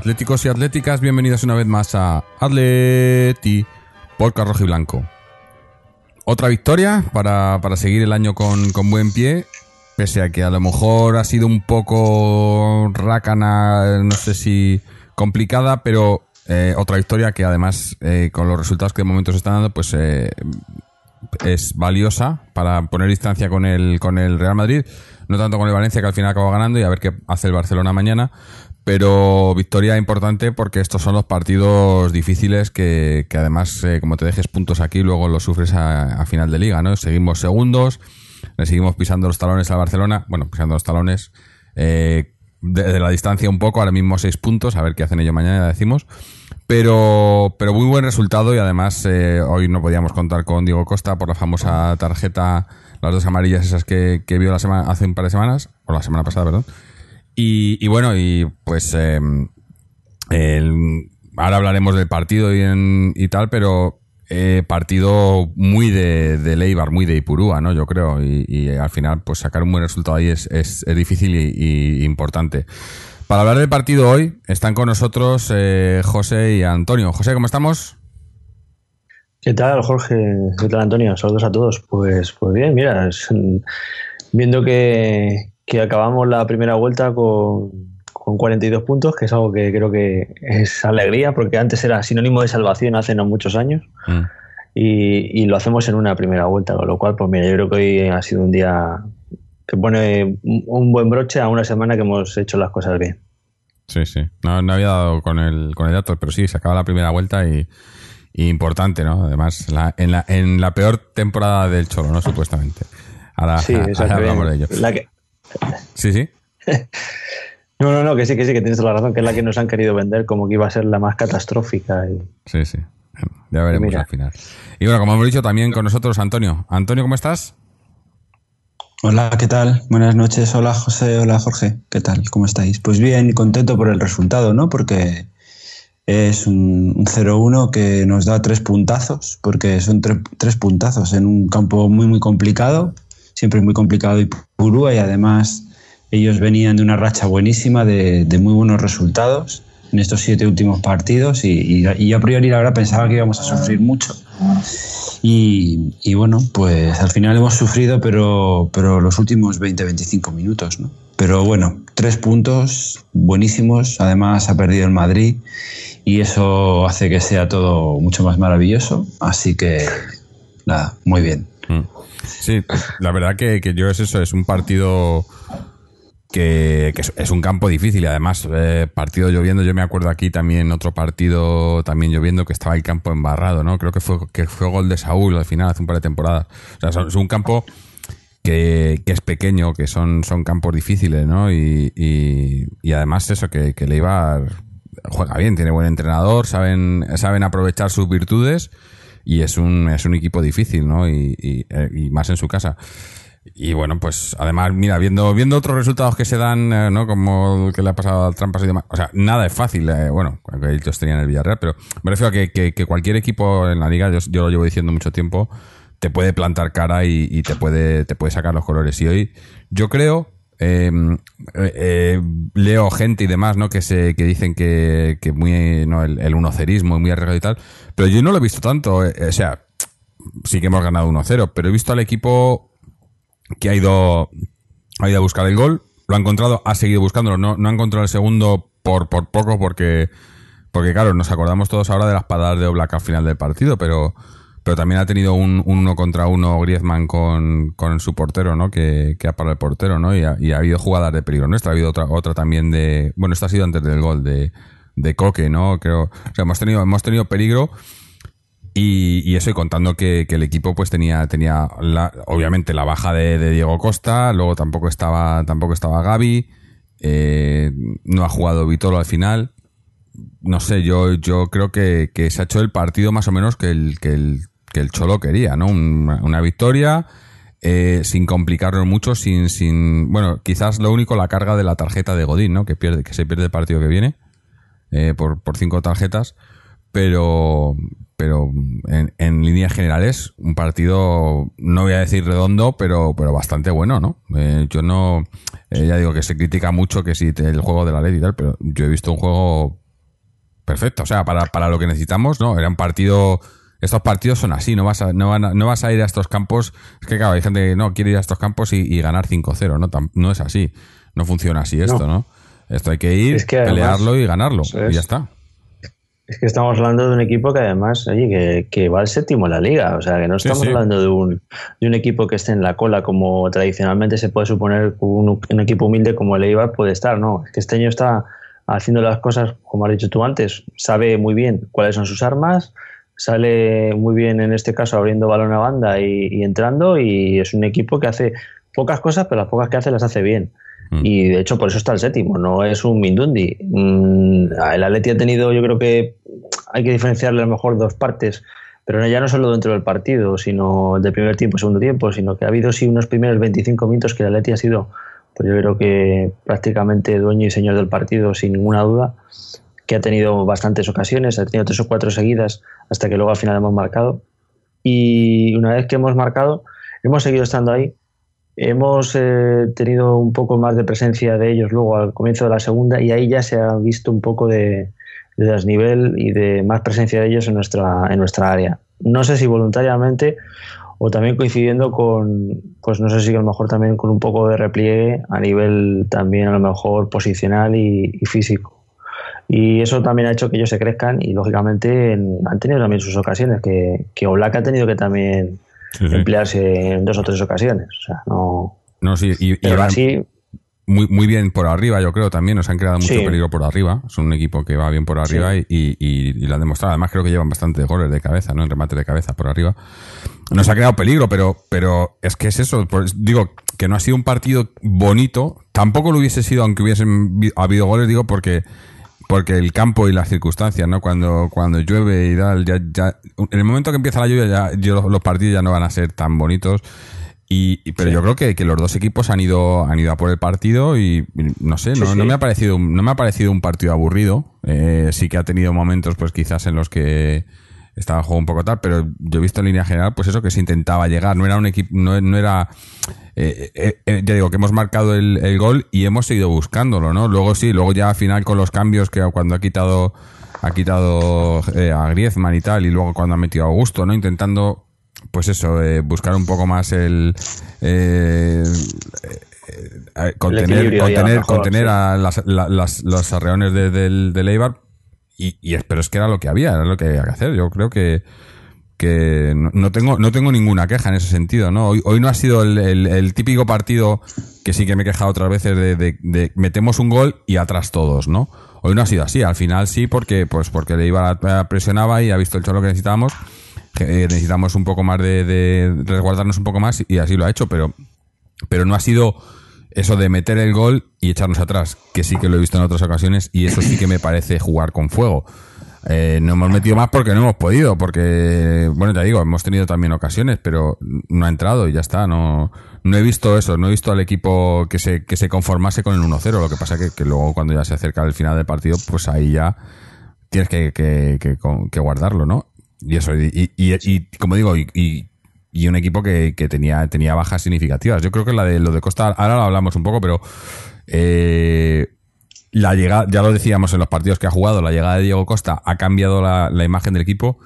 atléticos y atléticas, bienvenidos una vez más a Atleti por Rojo y Blanco. Otra victoria para, para seguir el año con, con buen pie, pese a que a lo mejor ha sido un poco rácana, no sé si complicada, pero eh, otra victoria que además eh, con los resultados que de momento se están dando, pues eh, es valiosa para poner distancia con el, con el Real Madrid, no tanto con el Valencia que al final acaba ganando y a ver qué hace el Barcelona mañana, pero victoria importante porque estos son los partidos difíciles que, además eh, como te dejes puntos aquí luego los sufres a, final de liga, ¿no? Seguimos segundos, le seguimos pisando los talones al Barcelona, bueno, pisando los talones eh, de, la distancia un poco, ahora mismo seis puntos, a ver qué hacen ellos mañana, decimos. Pero, pero muy buen resultado y además eh, hoy no podíamos contar con Diego Costa por la famosa tarjeta, las dos amarillas esas que, que vio la semana, hace un par de semanas, o la semana pasada, perdón. Y, bueno, y pues el- ahora hablaremos del partido y, en- y tal, pero eh, partido muy de, de Leibar, muy de Ipurúa, ¿no? Yo creo. Y, al final, pues sacar un buen resultado ahí es, es- difícil y, importante. Para hablar del partido hoy, están con nosotros eh, José y Antonio. José, ¿cómo estamos? ¿Qué tal, Jorge? ¿Qué tal, Antonio? Saludos a todos. Pues, pues bien, mira, viendo que, que acabamos la primera vuelta con, con 42 puntos, que es algo que creo que es alegría, porque antes era sinónimo de salvación hace no muchos años, Mm. y, y lo hacemos en una primera vuelta, con lo cual, pues mira, yo creo que hoy ha sido un día que pone un buen broche a una semana que hemos hecho las cosas bien. Sí, sí. No, no había dado con el, con el dato, pero sí, se acaba la primera vuelta y, y importante, ¿no? Además, la- en, la, en la peor temporada del Cholo, ¿no? Supuestamente. Ahora, Sí, ahora hablamos de ello. la que- Sí, sí. no, no, no, que sí, que sí, que tienes toda la razón, que es la que nos han querido vender como que iba a ser la más catastrófica. Y, Sí, sí. Ya veremos Mira. al final. Y bueno, como hemos dicho, también con nosotros Antonio. Antonio, ¿cómo estás? Hola, ¿qué tal? Buenas noches. Hola, José. Hola, Jorge. ¿Qué tal? ¿Cómo estáis? Pues bien, contento por el resultado, ¿no? Porque es un, un 0-1 que nos da tres puntazos, porque son tre- tres puntazos en un campo muy, muy complicado, siempre muy complicado y Y además ellos venían de una racha buenísima de, muy buenos resultados en estos siete últimos partidos y, yo a priori la pensaba que íbamos a sufrir mucho. Y, y bueno, pues al final hemos sufrido, pero, pero los últimos 20-25 minutos, ¿no? Pero bueno, tres puntos buenísimos. Además, ha perdido el Madrid y eso hace que sea todo mucho más maravilloso. Así que, nada, muy bien. Mm. Sí, la verdad que, que yo es eso, es un partido que, es, un campo difícil y además eh, partido lloviendo, yo me acuerdo aquí también otro partido también lloviendo que estaba el campo embarrado, ¿no? Creo que fue, que fue gol de Saúl al final, hace un par de temporadas. O sea, es un campo que, que es pequeño, que son, son campos difíciles, ¿no? Y, y, y además eso, que, que Leibar juega bien, tiene buen entrenador, saben, saben aprovechar sus virtudes y es un, es un equipo difícil, ¿no? Y, y, eh, y más en su casa. Y bueno, pues además, mira, viendo, viendo otros resultados que se dan, eh, ¿no? Como el que le ha pasado al Trampas y demás. O sea, nada es fácil, eh, bueno, aunque ellos tenían el Villarreal, pero me refiero a que, que, cualquier equipo en la liga, yo, yo lo llevo diciendo mucho tiempo, te puede plantar cara y, y te puede te puede sacar los colores. Y hoy, yo creo, eh, eh, eh, leo gente y demás, ¿no? Que se que dicen que, que muy, ¿no? El, el unocerismo, muy arriesgado y tal, pero yo no lo he visto tanto. eh, o sea, sí que hemos ganado 1-0, pero he visto al equipo que ha ido, ha ido a buscar el gol, lo ha encontrado, ha seguido buscándolo, no, no ha encontrado el segundo por, por poco porque, porque claro, nos acordamos todos ahora de las patadas de Oblak al final del partido, pero, pero también ha tenido un, un uno contra uno Griezmann con, con su portero, ¿no? Que, que ha parado el portero, ¿no? Y ha, y ha habido jugadas de peligro nuestra, ha habido otra, otra también de, bueno, esta ha sido antes del gol de, de Coque, ¿no? Creo, o sea, hemos tenido, hemos tenido peligro y, y eso, y contando que, el equipo pues tenía, tenía la- obviamente la baja de, de Diego Costa, luego tampoco estaba, tampoco estaba Gaby, Eh, no ha jugado Vitolo al final. No sé, yo, yo creo que, que se ha hecho el partido más o menos que el, que el, que el Cholo quería, ¿no? Una, una victoria, eh, sin complicarlo mucho, sin, sin. Bueno, quizás lo único, la carga de la tarjeta de Godín, ¿no? Que pierde, que se pierde el partido que viene. eh, por, por cinco tarjetas. Pero, pero en, en líneas generales, un partido, no voy a decir redondo, pero, pero bastante bueno, ¿no? Eh, yo no, eh, ya digo que se critica mucho que si el juego de la ley y tal, pero yo he visto un juego perfecto, o sea, para, para lo que necesitamos, ¿no? Era un partido, estos partidos son así, no vas a, no, van a- no vas a ir a estos campos, es que claro, hay gente que no quiere ir a estos campos y, y ganar 5-0, ¿no? Tam- no es así, no funciona así esto, ¿no? Esto hay que ir, Es que además- pelearlo y ganarlo, y ya está. Es que estamos hablando de un equipo que además, oye, que, que va al séptimo en la liga. O sea, que no estamos sí. hablando de un, de un equipo que esté en la cola como tradicionalmente se puede suponer un equipo humilde como el Eibar puede estar. No, es que este año está haciendo las cosas, como has dicho tú antes, sabe muy bien cuáles son sus armas, sale muy bien en este caso abriendo balón a banda y, y entrando y es un equipo que hace pocas cosas, pero las pocas que hace las hace bien. Mm. Y de hecho por eso está el séptimo, no es un Mindundi. Mm, el Atleti ha tenido, yo creo que hay que diferenciarle a lo mejor dos partes, pero ya no solo dentro del partido, sino del primer tiempo, segundo tiempo, sino que ha habido sí unos primeros 25 minutos que el Atleti ha sido, pues yo creo que prácticamente dueño y señor del partido sin ninguna duda, que ha tenido bastantes ocasiones, ha tenido tres o cuatro seguidas hasta que luego al final hemos marcado. Y una vez que hemos marcado, hemos seguido estando ahí, Hemos eh, tenido un poco más de presencia de ellos luego al comienzo de la segunda y ahí ya se ha visto un poco de, de desnivel y de más presencia de ellos en nuestra, en nuestra área. No sé si voluntariamente o también coincidiendo con, pues no sé si a lo mejor también con un poco de repliegue a nivel también a lo mejor posicional y, y físico. Y eso también ha hecho que ellos se crezcan y lógicamente en- han tenido también sus ocasiones, que, que Oblak ha tenido que también Sí, sí. emplearse en dos o tres ocasiones. O sea, no. No, sí, y, Pero así, muy, muy bien por arriba, yo creo también. Nos han creado mucho Sí. peligro por arriba. Es un equipo que va bien por arriba y, y, y- y lo han demostrado. Además, creo que llevan bastantes goles de cabeza, ¿no? En remate de cabeza por arriba. Nos ha creado peligro, pero, pero es que es eso. Digo que no ha sido un partido bonito. Tampoco lo hubiese sido, aunque hubiesen habido goles, digo, porque porque el campo y las circunstancias, ¿no? Cuando, cuando llueve y tal, ya, ya, en el momento que empieza la lluvia, ya, yo- los, partidos ya no van a ser tan bonitos. Y, y- pero yo creo que, que los dos equipos han ido, han ido a por el partido y no sé, no, Sí, no me ha parecido, un- no me ha parecido un partido aburrido. Eh, sí que ha tenido momentos, pues quizás en los que estaba el juego un poco tal, pero yo he visto en línea general, pues eso que se intentaba llegar. No era un equipo, no, no era, eh, eh, eh, ya digo que hemos marcado el, el gol y hemos seguido buscándolo, ¿no? Luego sí, luego ya al final con los cambios que cuando ha quitado ha quitado eh, a Griezmann y tal y luego cuando ha metido a Augusto, ¿no? Intentando pues eso, eh, buscar un poco más el contener, contener, contener sí. a las, la- las- los arreones de- del, del Eibar y, y pero es que era lo que había, era lo que había que hacer. Yo creo que que no, tengo no tengo ninguna queja en ese sentido no hoy, hoy no ha sido el, el- típico partido que sí que me he quejado otras veces de, metemos un gol y atrás todos no hoy no ha sido así. Al final sí porque pues porque le iba presionaba y ha visto el cholo que necesitábamos que, eh, necesitamos un poco más de, de resguardarnos un poco más y así lo ha hecho pero pero no ha sido eso de meter el gol y echarnos atrás, que sí que lo he visto en otras ocasiones y eso sí que me parece jugar con fuego. Eh, no hemos metido más porque no hemos podido, porque, bueno, te digo, hemos tenido también ocasiones, pero no ha entrado y ya está. No, no he visto eso, no he visto al equipo que se, que se conformase con el 1-0. Lo que pasa que, que luego cuando ya se acerca el final del partido, pues ahí ya tienes que, que, que, que guardarlo, ¿no? Y eso, y, y, y- y como digo, y, y- un equipo que, que tenía, tenía bajas significativas. Yo creo que la de lo de Costa, ahora lo hablamos un poco, pero eh, la llegada, ya lo decíamos en los partidos que ha jugado, la llegada de Diego Costa ha cambiado la, la imagen del equipo.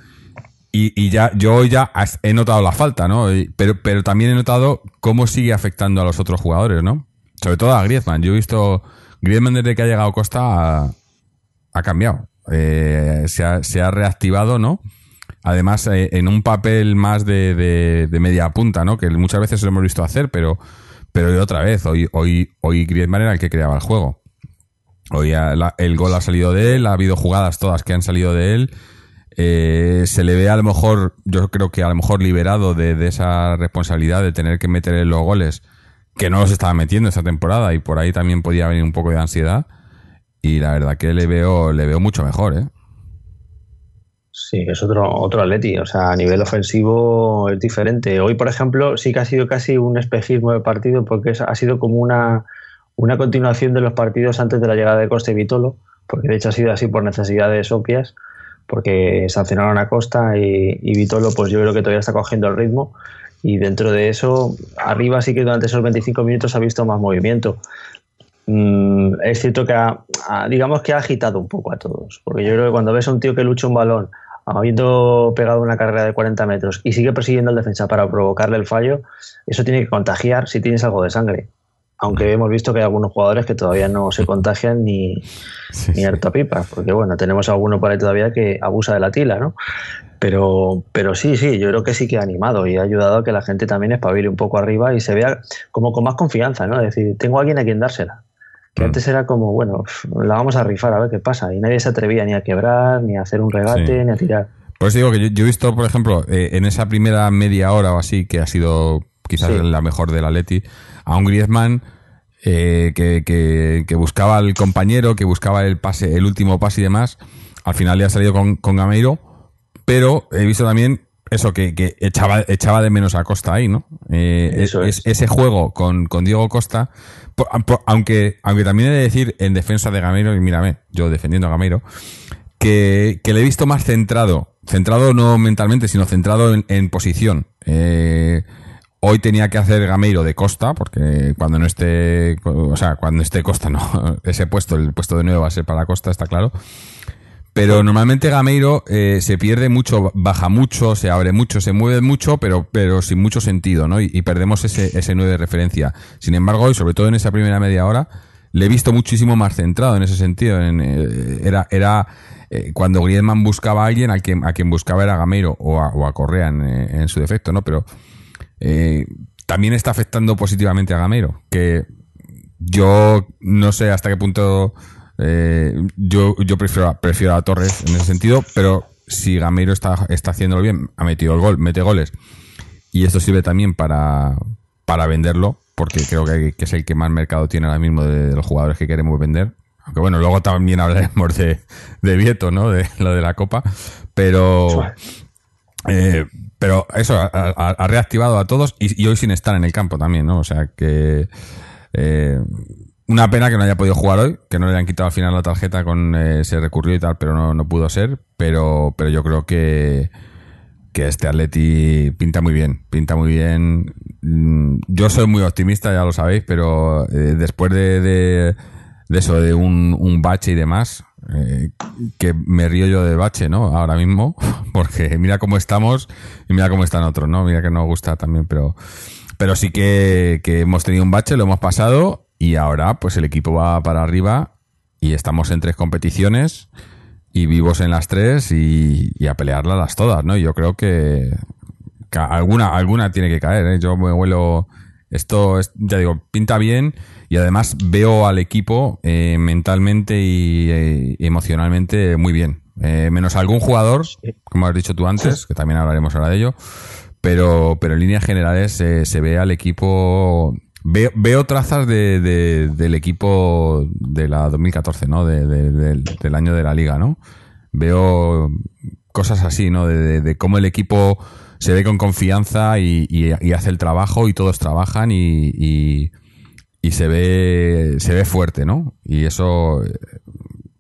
Y, y ya, yo ya he notado la falta, ¿no? Pero, pero también he notado cómo sigue afectando a los otros jugadores, ¿no? Sobre todo a Griezmann. Yo he visto, Griezmann desde que ha llegado Costa ha, ha cambiado. Eh, se, ha, se ha reactivado, ¿no? Además, eh, en un papel más de, de- media punta, ¿no? Que muchas veces lo hemos visto hacer, pero, pero otra vez, hoy, hoy, hoy Griezmann era el que creaba el juego. Hoy la- el gol ha salido de él, ha habido jugadas todas que han salido de él. Eh, se le ve a lo mejor, yo creo que a lo mejor liberado de, de esa responsabilidad de tener que meter los goles que no los estaba metiendo esta temporada y por ahí también podía venir un poco de ansiedad. Y la verdad que le veo, le veo mucho mejor, ¿eh? Sí, es otro, otro Atleti. O sea, a nivel ofensivo es diferente. Hoy, por ejemplo, sí que ha sido casi un espejismo de partido porque ha sido como una, una continuación de los partidos antes de la llegada de Costa y Vitolo, porque de hecho ha sido así por necesidades obvias, porque sancionaron a Costa y, y Vitolo, pues yo creo que todavía está cogiendo el ritmo. Y dentro de eso, arriba sí que durante esos 25 minutos ha visto más movimiento. Mm, es cierto que ha, ha- digamos que ha agitado un poco a todos, porque yo creo que cuando ves a un tío que lucha un balón, habiendo pegado una carrera de 40 metros y sigue persiguiendo al defensa para provocarle el fallo, eso tiene que contagiar si tienes algo de sangre. Aunque hemos visto que hay algunos jugadores que todavía no se contagian ni, Sí, ni sí. harta pipa, porque bueno, tenemos alguno por ahí todavía que abusa de la tila, ¿no? Pero, pero sí, sí, yo creo que sí que ha animado y ha ayudado a que la gente también espabile un poco arriba y se vea como con más confianza, ¿no? Es decir, tengo a alguien a quien dársela. Que Mm. antes era como, bueno, la vamos a rifar a ver qué pasa. Y nadie se atrevía ni a quebrar, ni a hacer un regate, Sí. ni a tirar. Por eso digo que yo, yo he visto, por ejemplo, eh, en esa primera media hora o así, que ha sido quizás Sí. la mejor del Atleti, a un Griezmann eh, que, que- que buscaba al compañero, que buscaba el pase, el último pase y demás. Al final le ha salido con, con Gameiro, pero he visto también eso, que, que echaba, echaba de menos a Costa ahí, ¿no? Eh, Eso es- es. ese juego con, con Diego Costa, aunque, aunque también he de decir en defensa de Gameiro, y mírame, yo defendiendo a Gameiro, que, que le he visto más centrado, centrado no mentalmente, sino centrado en, en posición. Eh, hoy tenía que hacer Gameiro de Costa, porque cuando no esté, o sea, cuando esté Costa, no, ese puesto, el puesto de nuevo va a ser para Costa, está claro. Pero normalmente Gameiro eh, se pierde mucho, baja mucho, se abre mucho, se mueve mucho, pero, pero sin mucho sentido, ¿no? Y, y perdemos ese, ese 9 de referencia. Sin embargo, hoy, sobre todo en esa primera media hora, le he visto muchísimo más centrado en ese sentido. En, eh, era era eh, cuando Griezmann buscaba a alguien, a quien, a quien buscaba era Gameiro o a, o a Correa en, eh, su defecto, ¿no? Pero también está afectando positivamente a Gameiro, que yo no sé hasta qué punto eh, yo, yo prefiero, prefiero a Torres en ese sentido, pero si Gameiro está, está haciéndolo bien, ha metido el gol, mete goles, y esto sirve también para, para venderlo, porque creo que, es el que más mercado tiene ahora mismo de, los jugadores que queremos vender. Aunque bueno, luego también hablaremos de, de Vieto, ¿no? De lo de la Copa. Pero, eh, pero eso, ha, reactivado a todos y, y hoy sin estar en el campo también, ¿no? O sea que eh, una pena que no haya podido jugar hoy, que no le hayan quitado al final la tarjeta con eh, se recurrió y tal, pero no, no pudo ser. Pero, pero yo creo que, que este Atleti pinta muy bien, pinta muy bien. Mm, Yo soy muy optimista, ya lo sabéis, pero eh, después de, de, de eso, de un, un bache y demás, eh, que me río yo de bache, ¿no? Ahora mismo, porque mira cómo estamos y mira cómo están otros, ¿no? Mira que nos gusta también, pero, pero sí que, que hemos tenido un bache, lo hemos pasado y ahora pues el equipo va para arriba y estamos en tres competiciones y vivos en las tres y, y a pelearlas las todas, ¿no? Yo creo que, que alguna, alguna tiene que caer, ¿eh? Yo me huelo, esto, es, ya digo, pinta bien y además veo al equipo eh, mentalmente y, eh, y emocionalmente muy bien. Eh, menos algún jugador, como has dicho tú antes, que también hablaremos ahora de ello, pero, pero en líneas generales eh, se ve al equipo. Veo, veo trazas de, de- del equipo de la 2014, ¿no? De- de- del, del año de la liga, ¿no? Veo cosas así, ¿no? De, cómo el equipo se ve con confianza y, y- y hace el trabajo y todos trabajan y, y, se ve se ve fuerte, ¿no? Y eso eh,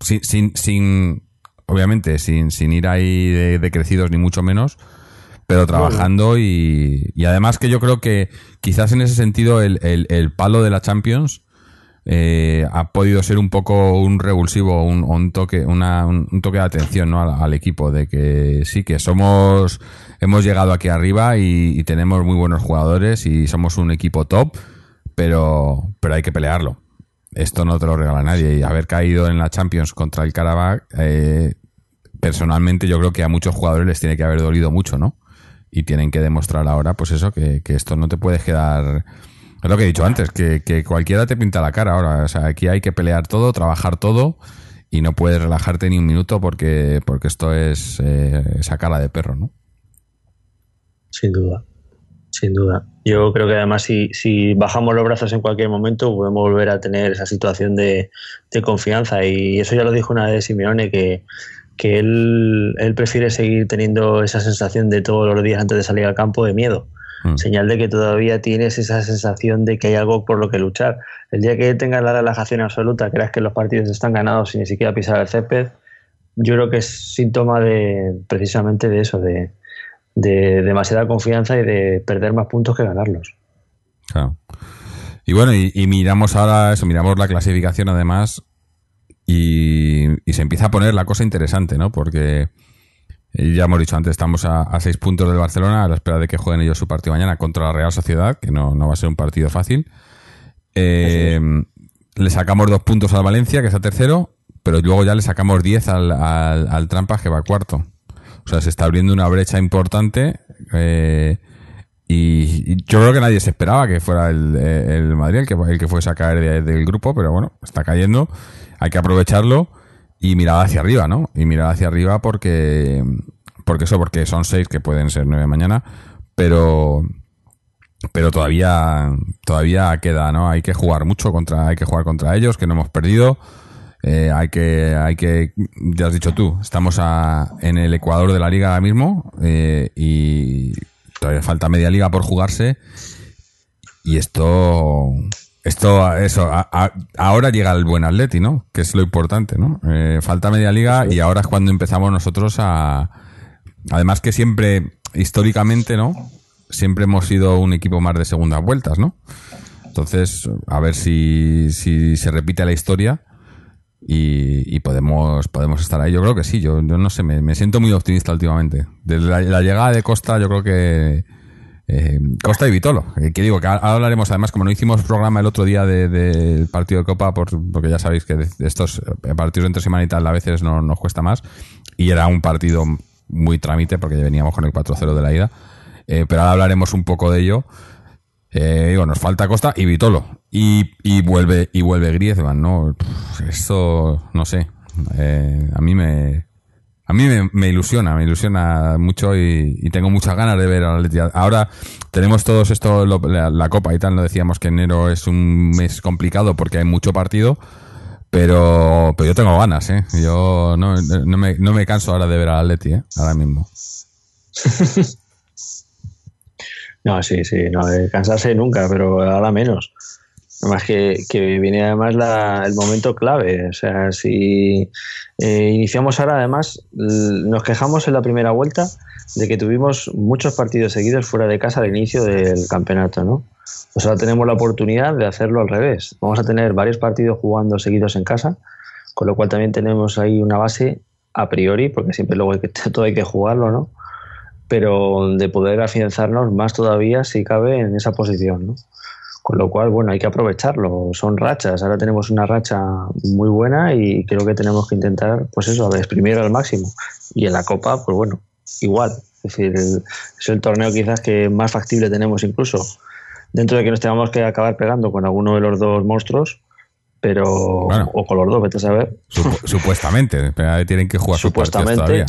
sin, sin, sin obviamente sin, sin ir ahí de, de ni mucho menos, pero trabajando y, y además que yo creo que quizás en ese sentido el, el, el palo de la Champions eh, ha podido ser un poco un revulsivo, un, un toque, una, un, un toque de atención ¿no? al, al equipo, de que sí que somos, hemos llegado aquí arriba y, y tenemos muy buenos jugadores y somos un equipo top, pero, pero hay que pelearlo. Esto no te lo regala nadie y haber caído en la Champions contra el Karabakh, eh, personalmente yo creo que a muchos jugadores les tiene que haber dolido mucho, ¿no? Y tienen que demostrar ahora, pues eso, que, que esto no te puedes quedar. Es lo que he dicho antes, que, que cualquiera te pinta la cara ahora. O sea, aquí hay que pelear todo, trabajar todo y no puedes relajarte ni un minuto porque, porque esto es eh, esa cara de perro, ¿no? Sin duda. sin duda. Yo creo que además si, si bajamos los brazos en cualquier momento podemos volver a tener esa situación de, de confianza y eso ya lo dijo una vez Simeone que, que él, él prefiere seguir teniendo esa sensación de todos los días antes de salir al campo de miedo. Mm. Señal de que todavía tienes esa sensación de que hay algo por lo que luchar. El día que tengas la relajación absoluta, creas que los partidos están ganados sin ni siquiera pisar el césped, yo creo que es síntoma de precisamente de eso, de, de demasiada confianza y de perder más puntos que ganarlos. Claro. Y bueno, y, y miramos ahora eso, miramos la clasificación además y, y se empieza a poner la cosa interesante, ¿no? Porque eh, ya hemos dicho antes, estamos a, a seis puntos del Barcelona a la espera de que jueguen ellos su partido mañana contra la Real Sociedad, que no, no va a ser un partido fácil. Eh, le sacamos dos puntos al Valencia, que está tercero, pero luego ya le sacamos diez al, al, al Trampas, que va cuarto. O sea, se está abriendo una brecha importante. eh, y, y yo creo que nadie se esperaba que fuera el, el Madrid el que, el que fuese a caer de- del grupo, pero bueno, está cayendo. Hay que aprovecharlo y mirar hacia arriba, ¿no? Y mirar hacia arriba porque, porque eso, porque son seis que pueden ser nueve mañana, pero, pero todavía, todavía queda, ¿no? Hay que jugar mucho contra, hay que jugar contra ellos, que no hemos perdido. Eh, hay que, hay que, ya has dicho tú, estamos a- en el ecuador de la liga ahora mismo eh, y todavía falta media liga por jugarse y esto, esto, eso, a- a- ahora llega el buen Atleti, ¿no? Que es lo importante, ¿no? Eh, falta media liga y ahora es cuando empezamos nosotros a, además que siempre, históricamente, ¿no? Siempre hemos sido un equipo más de segundas vueltas, ¿no? Entonces, a ver si, si se repite la historia y, y podemos, podemos estar ahí. Yo creo que sí, yo, yo no sé, me, me siento muy optimista últimamente. Desde la, la llegada de Costa, yo creo que eh, Costa y Vitolo. eh, que digo, que ahora hablaremos, además, como no hicimos programa el otro día del de, partido de Copa, por, porque ya sabéis que estos eh, partidos entre semana y tal a veces no, nos cuesta más, y era un partido muy trámite porque ya veníamos con el 4-0 de la ida. Eh, pero ahora hablaremos un poco de ello. Eh, digo, nos falta Costa y Vitolo. Y, y vuelve y vuelve Griezmann, ¿no? Esto, no sé. A mí me... A mí me, me ilusiona, me ilusiona mucho y, tengo muchas ganas de ver al Atleti. Ahora tenemos todos esto, lo- la, Copa y tal, no decíamos que enero es un mes complicado porque hay mucho partido, pero, pero yo tengo ganas, ¿eh? Yo no, no, me, no me canso ahora de ver al Atleti, ¿eh? Ahora mismo. No, sí, sí, no, de cansarse nunca, pero ahora menos. Además que, que viene además la- el momento clave. O sea, si eh, iniciamos ahora, además, nos quejamos en la primera vuelta de que tuvimos muchos partidos seguidos fuera de casa al inicio del campeonato, ¿no? Pues ahora tenemos la oportunidad de hacerlo al revés. Vamos a tener varios partidos jugando seguidos en casa, con lo cual también tenemos ahí una base a priori, porque siempre luego hay que, todo hay que jugarlo, ¿no? pero de poder afianzarnos más todavía si cabe en esa posición, ¿no? Con lo cual, bueno, hay que aprovecharlo. Son rachas. Ahora tenemos una racha muy buena y creo que tenemos que intentar, pues eso, exprimir al máximo. Y en la Copa, pues bueno, igual. Es decir, el- es el torneo quizás que más factible tenemos incluso. Dentro de que nos tengamos que acabar pegando con alguno de los dos monstruos, pero... Bueno. O con los dos, vete a saber. Supu- supuestamente, tienen que jugar sus Supuestamente. todavía.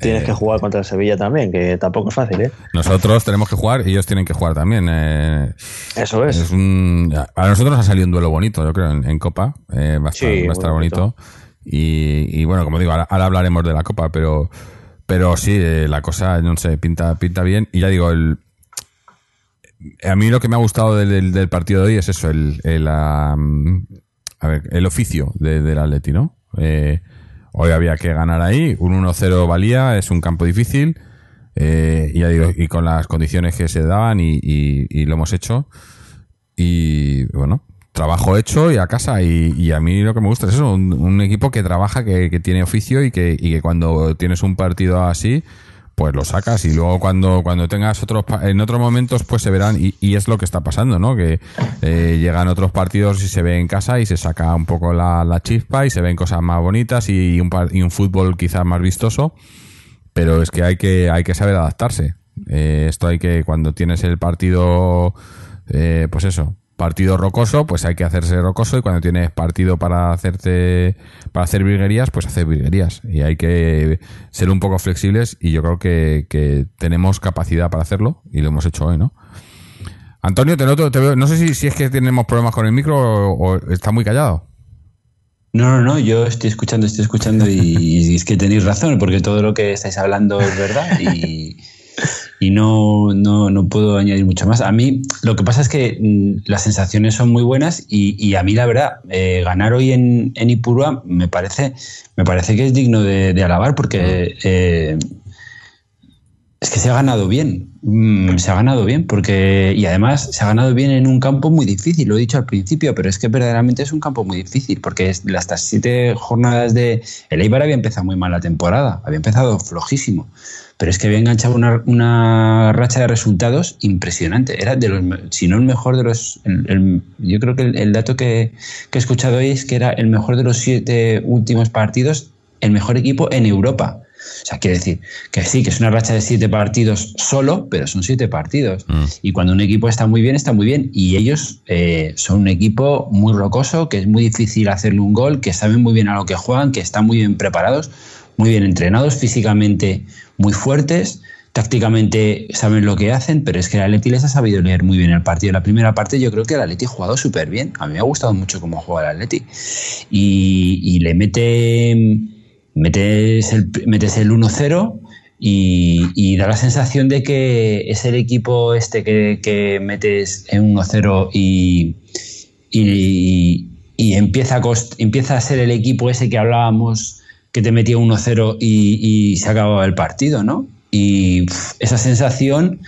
Tienes que jugar contra el Sevilla también, que tampoco es fácil, ¿eh? Nosotros tenemos que jugar y ellos tienen que jugar también. eh, Eso es. es un, a nosotros ha salido un duelo bonito, yo creo, en, en Copa. eh, va a estar, Sí, va a estar bonito. bonito. Y, y bueno, como digo, ahora, ahora hablaremos de la Copa, pero, pero sí, eh, la cosa, no sé, pinta, pinta bien. Y ya digo, el, a mí lo que me ha gustado del, del- del partido de hoy es eso, el, el, a ver, el oficio de- del Atleti, ¿no? Eh, hoy había que ganar ahí, un 1-0 valía, es un campo difícil, eh, digo, y con las condiciones que se daban y, lo hemos hecho. Y bueno, trabajo hecho y a casa. Y, a mí lo que me gusta es eso, un, equipo que trabaja, que, que tiene oficio y que, y que cuando tienes un partido así, pues lo sacas y luego cuando, cuando tengas otros, en otros momentos pues se verán y, y es lo que está pasando, ¿no? Que eh, llegan otros partidos y se ve en casa y se saca un poco la, la chispa y se ven cosas más bonitas y un, y un fútbol quizás más vistoso pero es que hay que, hay que saber adaptarse. Eh, esto hay que, cuando tienes el partido, eh, pues eso, partido rocoso, pues hay que hacerse rocoso y cuando tienes partido para hacerte para hacer virguerías, pues hacer virguerías y hay que ser un poco flexibles y yo creo que, que tenemos capacidad para hacerlo y lo hemos hecho hoy, ¿no? Antonio, te noto, te veo, no sé si, si es que tenemos problemas con el micro o, está muy callado. No, no, no, yo estoy escuchando, estoy escuchando y, y es que tenéis razón, porque todo lo que estáis hablando es verdad y, y no, no, no puedo añadir mucho más. A mí lo que pasa es que mm, las sensaciones son muy buenas y, y a mí la verdad, eh, ganar hoy en, en Ipurúa me parece, me parece que es digno de, de alabar porque eh, es que se ha ganado bien, mm, se ha ganado bien porque y además se ha ganado bien en un campo muy difícil, lo he dicho al principio, pero es que verdaderamente es un campo muy difícil porque estas siete jornadas de el Eibar había empezado muy mal la temporada, había empezado flojísimo, pero es que había enganchado una, una racha de resultados impresionante, era de los, si no el mejor de los, el- el- yo creo que el, el dato que, que he escuchado hoy es que era el mejor de los siete últimos partidos, el mejor equipo en Europa. O sea, quiere decir que sí, que es una racha de siete partidos solo, pero son siete partidos. Mm. Y cuando un equipo está muy bien, está muy bien. Y ellos eh, son un equipo muy rocoso, que es muy difícil hacerle un gol, que saben muy bien a lo que juegan, que están muy bien preparados, muy bien entrenados, físicamente muy fuertes. Tácticamente saben lo que hacen, pero es que el Atleti les ha sabido leer muy bien el partido. La primera parte yo creo que el Atleti ha jugado súper bien. A mí me ha gustado mucho cómo juega el Atleti. Y, y le mete metes el, metes el 1-0 y, da la sensación de que es el equipo este que, que metes en 1-0 y, y, y empieza, a empieza a ser el equipo ese que hablábamos que te metía 1-0 y, se acababa el partido, ¿no? Y esa sensación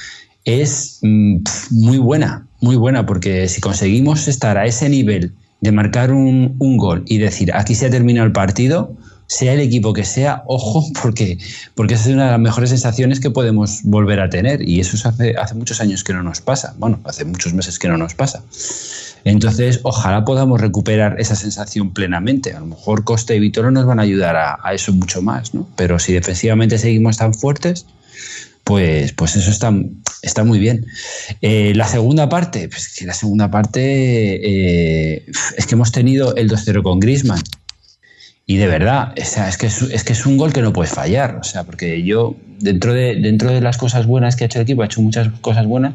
es mm, muy buena, muy buena, porque si conseguimos estar a ese nivel de marcar un, un gol y decir aquí se ha terminado el partido, sea el equipo que sea, ojo, porque, porque es una de las mejores sensaciones que podemos volver a tener y eso es hace, hace muchos años que no nos pasa, bueno, hace muchos meses que no nos pasa. Entonces, ojalá podamos recuperar esa sensación plenamente. A lo mejor Costa y Vitolo nos van a ayudar a, a eso mucho más, ¿no? Pero si defensivamente seguimos tan fuertes, pues, pues eso está, está muy bien. Eh, la segunda parte, pues la segunda parte eh, es que hemos tenido el 2-0 con Griezmann. Y de verdad, o sea, es, que es, es que es un gol que no puedes fallar. O sea, porque yo, dentro de, dentro de las cosas buenas que ha hecho el equipo, ha hecho muchas cosas buenas,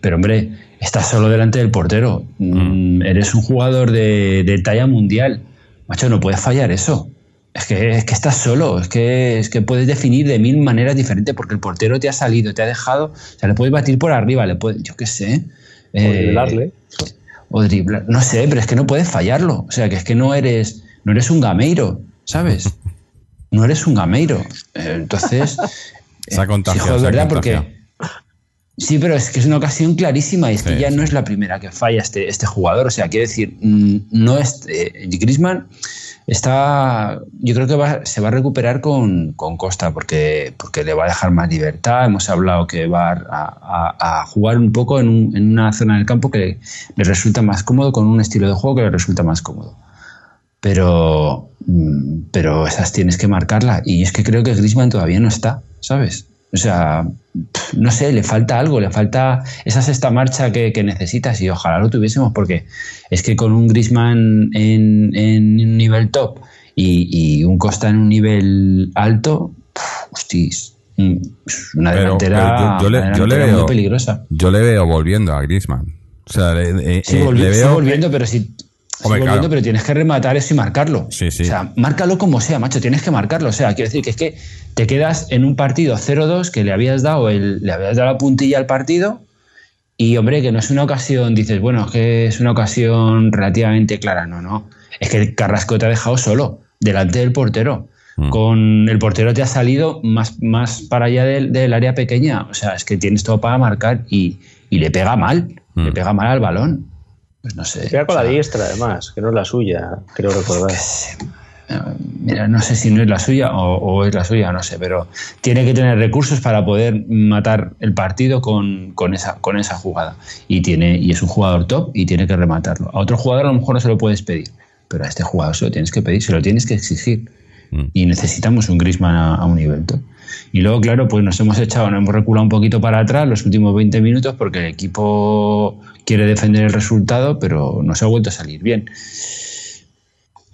pero hombre, estás solo delante del portero. Mm, Eres un jugador de, de talla mundial. Macho, no puedes fallar eso. Es que, es que estás solo, es que, es que puedes definir de mil maneras diferentes porque el portero te ha salido, te ha dejado, o sea, le puedes batir por arriba, le puedes, yo qué sé. O eh, driblarle. o driblar, no sé, pero es que no puedes fallarlo. O sea, que es que no eres, no eres un gameiro, ¿sabes? No eres un gameiro. Eh, Entonces, Se ha eh, contagiado, joder, se ha ¿verdad? Porque sí, pero es que es una ocasión clarísima y es que ya sí. no es la primera que falla este, este jugador. O sea, quiero decir, mm, no es eh, Griezmann está, yo creo que va- se va a recuperar con, con Costa porque, porque le va a dejar más libertad. Hemos hablado que va a, a- a jugar un poco en, un- en una zona del campo que le resulta más cómodo, con un estilo de juego que le resulta más cómodo. Pero, mm, pero esas tienes que marcarla. Y es que creo que Griezmann todavía no está, ¿sabes? O sea, no sé, le falta algo, le falta esa sexta marcha que, que necesitas y ojalá lo tuviésemos porque es que con un Griezmann en, en un nivel top y, y un Costa en un nivel alto, hostis, mm, una delantera, pero yo- yo le- una yo le delantera veo- muy peligrosa. Yo le veo volviendo a Griezmann. O sea, le, Sí, eh, le volviendo, pero si. Hombre, volviendo, claro. pero tienes que rematar eso y marcarlo. Sí, sí. O sea, márcalo como sea, macho, tienes que marcarlo. O sea, quiero decir que es que te quedas en un partido 0-2 que le habías dado el, le habías dado la puntilla al partido y, hombre, que no es una ocasión, dices, bueno, es que es una ocasión relativamente clara. No, no. Es que Carrasco te ha dejado solo, delante del portero. Mm. Con el portero te ha salido más, más para allá del, del área pequeña. O sea, es que tienes todo para marcar y, y le pega mal. Mm. Le pega mal al balón. Pues no sé. Pega con o la diestra, además, que no es la suya, creo recordar. eh, Mira, no sé si no es la suya o, o es la suya, no sé, pero tiene que tener recursos para poder matar el partido con, con esa, con esa jugada. Y, tiene, y es un jugador top y tiene que rematarlo. A otro jugador a lo mejor no se lo puedes pedir, pero a este jugador se lo tienes que pedir, se lo tienes que exigir. Mm. y necesitamos un Griezmann a, a un nivel top. Y luego, claro, pues nos hemos echado, nos hemos reculado un poquito para atrás los últimos 20 minutos porque el equipo quiere defender el resultado, pero no se ha vuelto a salir bien.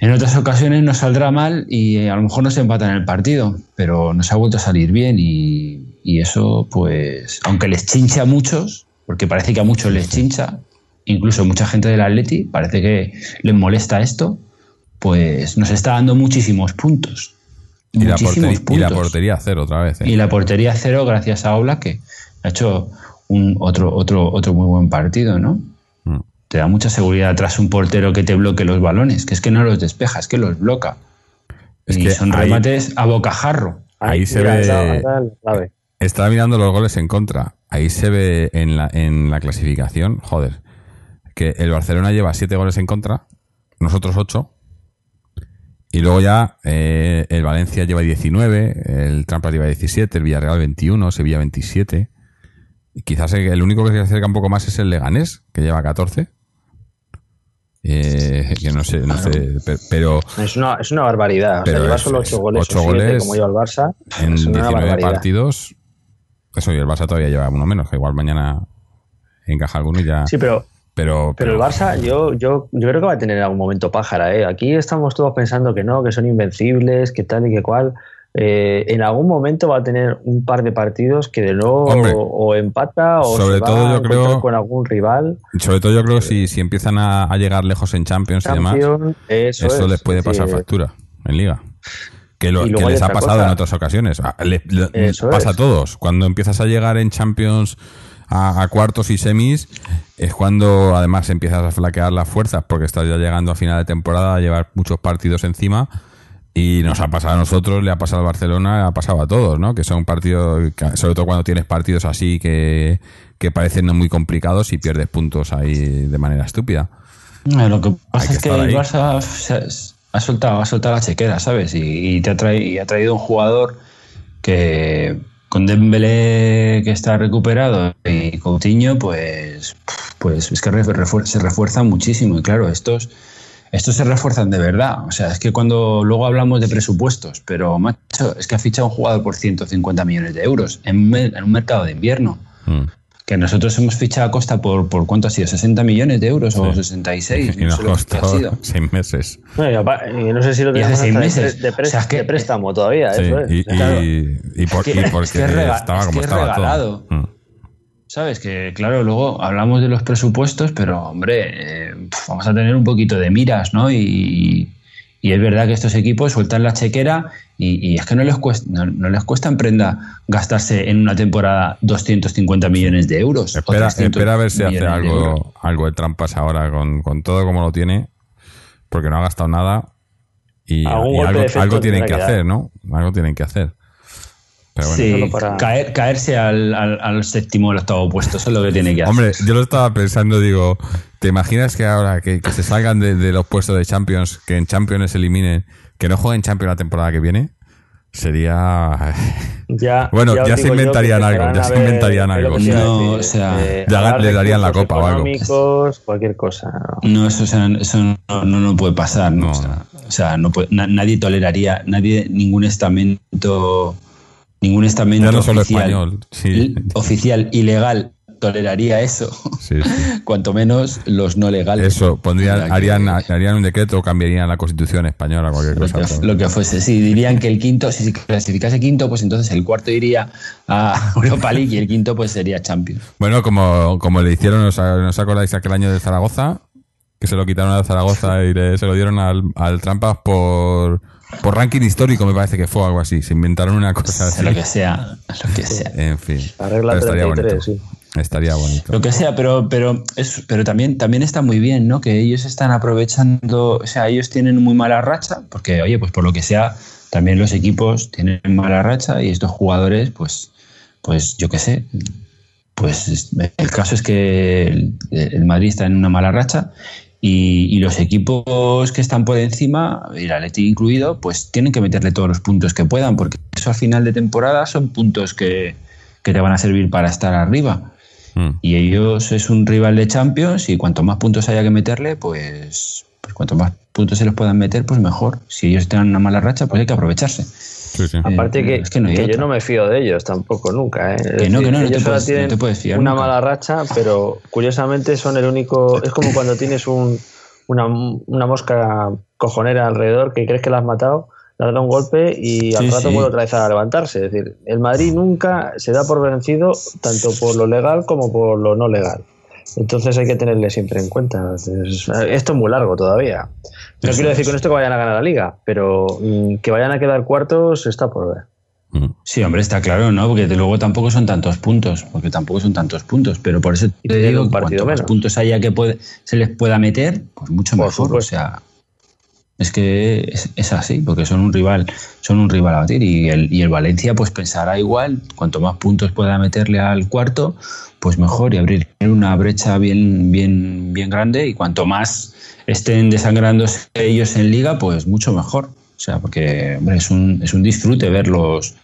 En otras ocasiones nos saldrá mal y eh, a lo mejor nos empatan el partido, pero nos ha vuelto a salir bien y, y eso, pues, aunque les chincha a muchos, porque parece que a muchos les chincha, incluso mucha gente del Atleti, parece que les molesta esto, pues nos está dando muchísimos puntos. Y la, Muchísimos portería, y la portería cero otra vez. ¿eh? Y la portería cero gracias a Oblak que ha hecho un otro, otro, otro muy buen partido, ¿no? Mm. Te da mucha seguridad tras un portero que te bloque los balones, que es que no los despeja, es que los bloca. Es y que son ahí- remates a bocajarro. Ahí se mira, ve- esa- esa es la clave. Estaba mirando los goles en contra. Ahí se ve en la, en la clasificación, joder, que el Barcelona lleva siete goles en contra, nosotros ocho. Y luego ya eh, el Valencia lleva 19, el Trampas lleva 17, el Villarreal 21, Sevilla 27. Y quizás el, único que se acerca un poco más es el Leganés, que lleva 14. Eh, que no sé, no sé, pe- pero Es una, es una barbaridad. O sea, Pero lleva es- solo es 8 goles, ocho o siete, goles como lleva el Barça. en es una 19 barbaridad. partidos, eso y el Barça todavía lleva uno menos, que igual mañana encaja alguno y ya. Sí, pero, pero, pero el Barça, yo, yo, yo creo que va a tener algún momento pájara. ¿eh? Aquí estamos todos pensando que no, que son invencibles, que tal y que cual. Eh, en algún momento va a tener un par de partidos que de nuevo Hombre, o, o empata o sobre se va todo yo a creo- con algún rival. Sobre todo yo creo que si, si empiezan a, a llegar lejos en Champions y demás, eso, eso es. les puede pasar factura en Liga. Que, lo, que les ha pasado cosa. en otras ocasiones. A- le- le- Eso pasa es. a todos. Cuando empiezas a llegar en Champions a, a cuartos y semis, es cuando además empiezas a flaquear las fuerzas porque estás ya llegando a final de temporada a llevar muchos partidos encima. Y nos ha pasado a nosotros, le ha pasado al Barcelona, le ha pasado a todos, ¿no? Que son partidos, sobre todo cuando tienes partidos así que, que parecen no muy complicados y pierdes puntos ahí de manera estúpida. Lo que pasa que es que el. Barça ha soltado, ha soltado la chequera, ¿sabes? Y, y te ha traído, y ha traído un jugador que con Dembélé que está recuperado y Coutinho, pues, pues es que se refuerzan muchísimo. Y claro, estos, estos se refuerzan de verdad. O sea, es que cuando luego hablamos de presupuestos, pero macho, es que ha fichado un jugador por 150 millones de euros en un mercado de invierno. Mm. Que nosotros hemos fichado a Costa por, por ¿cuánto ha sido? ¿60 millones de euros o 66? Y No nos sé lo que ha costó sido. seis meses. No, y apa- y no sé si lo Y hace tenemos seis de meses. de, pres- O sea, es que- de préstamo todavía, Sí, eso es. y, y- Claro. y por- Es que- y porque es que rega- estaba es como que es estaba regalado. todo. Mm. ¿Sabes? Que claro, luego hablamos de los presupuestos, pero hombre, eh, vamos a tener un poquito de miras, ¿no? Y, y es verdad que estos equipos sueltan la chequera y, y es que no les, cuesta, no, no les cuesta en prenda gastarse en una temporada 250 millones de euros. Espera, 300 espera a ver si hace millones de algo, algo de trampas ahora con, con todo como lo tiene, porque no ha gastado nada y, algo, algo tienen que hacer, ¿no? Algo tienen que hacer. Pero bueno. Sí, Solo para- caer- caerse al, al- al séptimo o al octavo puesto, eso es lo que tiene que hacer. Hombre, yo lo estaba pensando, digo, ¿te imaginas que ahora que, que se salgan de, de los puestos de Champions, que en Champions se eliminen, que no jueguen Champions la temporada que viene? Sería... Ya, Bueno, ya se inventarían algo, ya se inventarían algo, No, o sea, eh, ya le darían la copa o algo. cualquier cosa. No, eso, o sea, eso no, no, no puede pasar. ¿no? No, o sea, o sea, no puede- na- nadie toleraría, nadie, ningún estamento, ningún estamento no oficial, español, sí. oficial ilegal toleraría eso. Sí, sí. Cuanto menos los no legales. Eso, pondrían, harían, harían un decreto o cambiarían la constitución española, cualquier lo cosa. que, lo que fuese, sí, dirían que el quinto, si se clasificase quinto, pues entonces el cuarto iría a Europa League y el quinto pues sería Champions. Bueno, como, como le hicieron, ¿os, os acordáis aquel año de Zaragoza? Que se lo quitaron a Zaragoza y le- se lo dieron al, al Trampas por, por ranking histórico, me parece que fue algo así. Se inventaron una cosa así. Lo que sea, lo que sea. En fin. Estaría 33, bonito. sí. Estaría bonito. Lo que sea, pero, pero, es, pero también, también está muy bien, ¿no? Que ellos están aprovechando, o sea, ellos tienen muy mala racha, porque, oye, pues por lo que sea, también los equipos tienen mala racha y estos jugadores, pues, pues yo qué sé, pues es- el caso es que el, el Madrid está en una mala racha y, y los equipos que están por encima, y el Atleti incluido, pues tienen que meterle todos los puntos que puedan, porque eso al final de temporada son puntos que, que te van a servir para estar arriba. Mm. Y ellos es un rival de Champions y cuanto más puntos haya que meterle, pues, pues cuanto más puntos se les puedan meter, pues mejor. Si ellos tienen una mala racha, pues hay que aprovecharse. Sí, sí. Aparte Eh, que, es que no hay que yo no me fío de ellos tampoco nunca. ¿eh? Que no, que no, no ellos puedes- no tienen te puedes fiar una nunca. mala racha, pero curiosamente son el único. Es como cuando tienes un, una, una mosca cojonera alrededor que crees que la has matado, le has dado un golpe y al Sí, rato sí. vuelve otra vez a levantarse. Es decir, el Madrid nunca se da por vencido tanto por lo legal como por lo no legal. Entonces hay que tenerle siempre en cuenta. Es- esto es muy largo todavía. No quiero decir con esto que vayan a ganar la liga, pero mm, que vayan a quedar cuartos está por ver. Mm. Sí, hombre, está claro, ¿no? Porque de luego tampoco son tantos puntos, porque tampoco son tantos puntos, pero por eso te digo un partido cuanto más menos. puntos haya que puede, se les pueda meter, pues mucho Por mejor. O sea, es que es, así, porque son un rival, son un rival a batir y el, y el Valencia pues pensará igual, cuanto más puntos pueda meterle al cuarto, pues mejor y abrir una brecha bien, bien, bien grande y cuanto más estén desangrándose ellos en liga, pues mucho mejor. O sea, porque hombre, es un, es un disfrute verlos,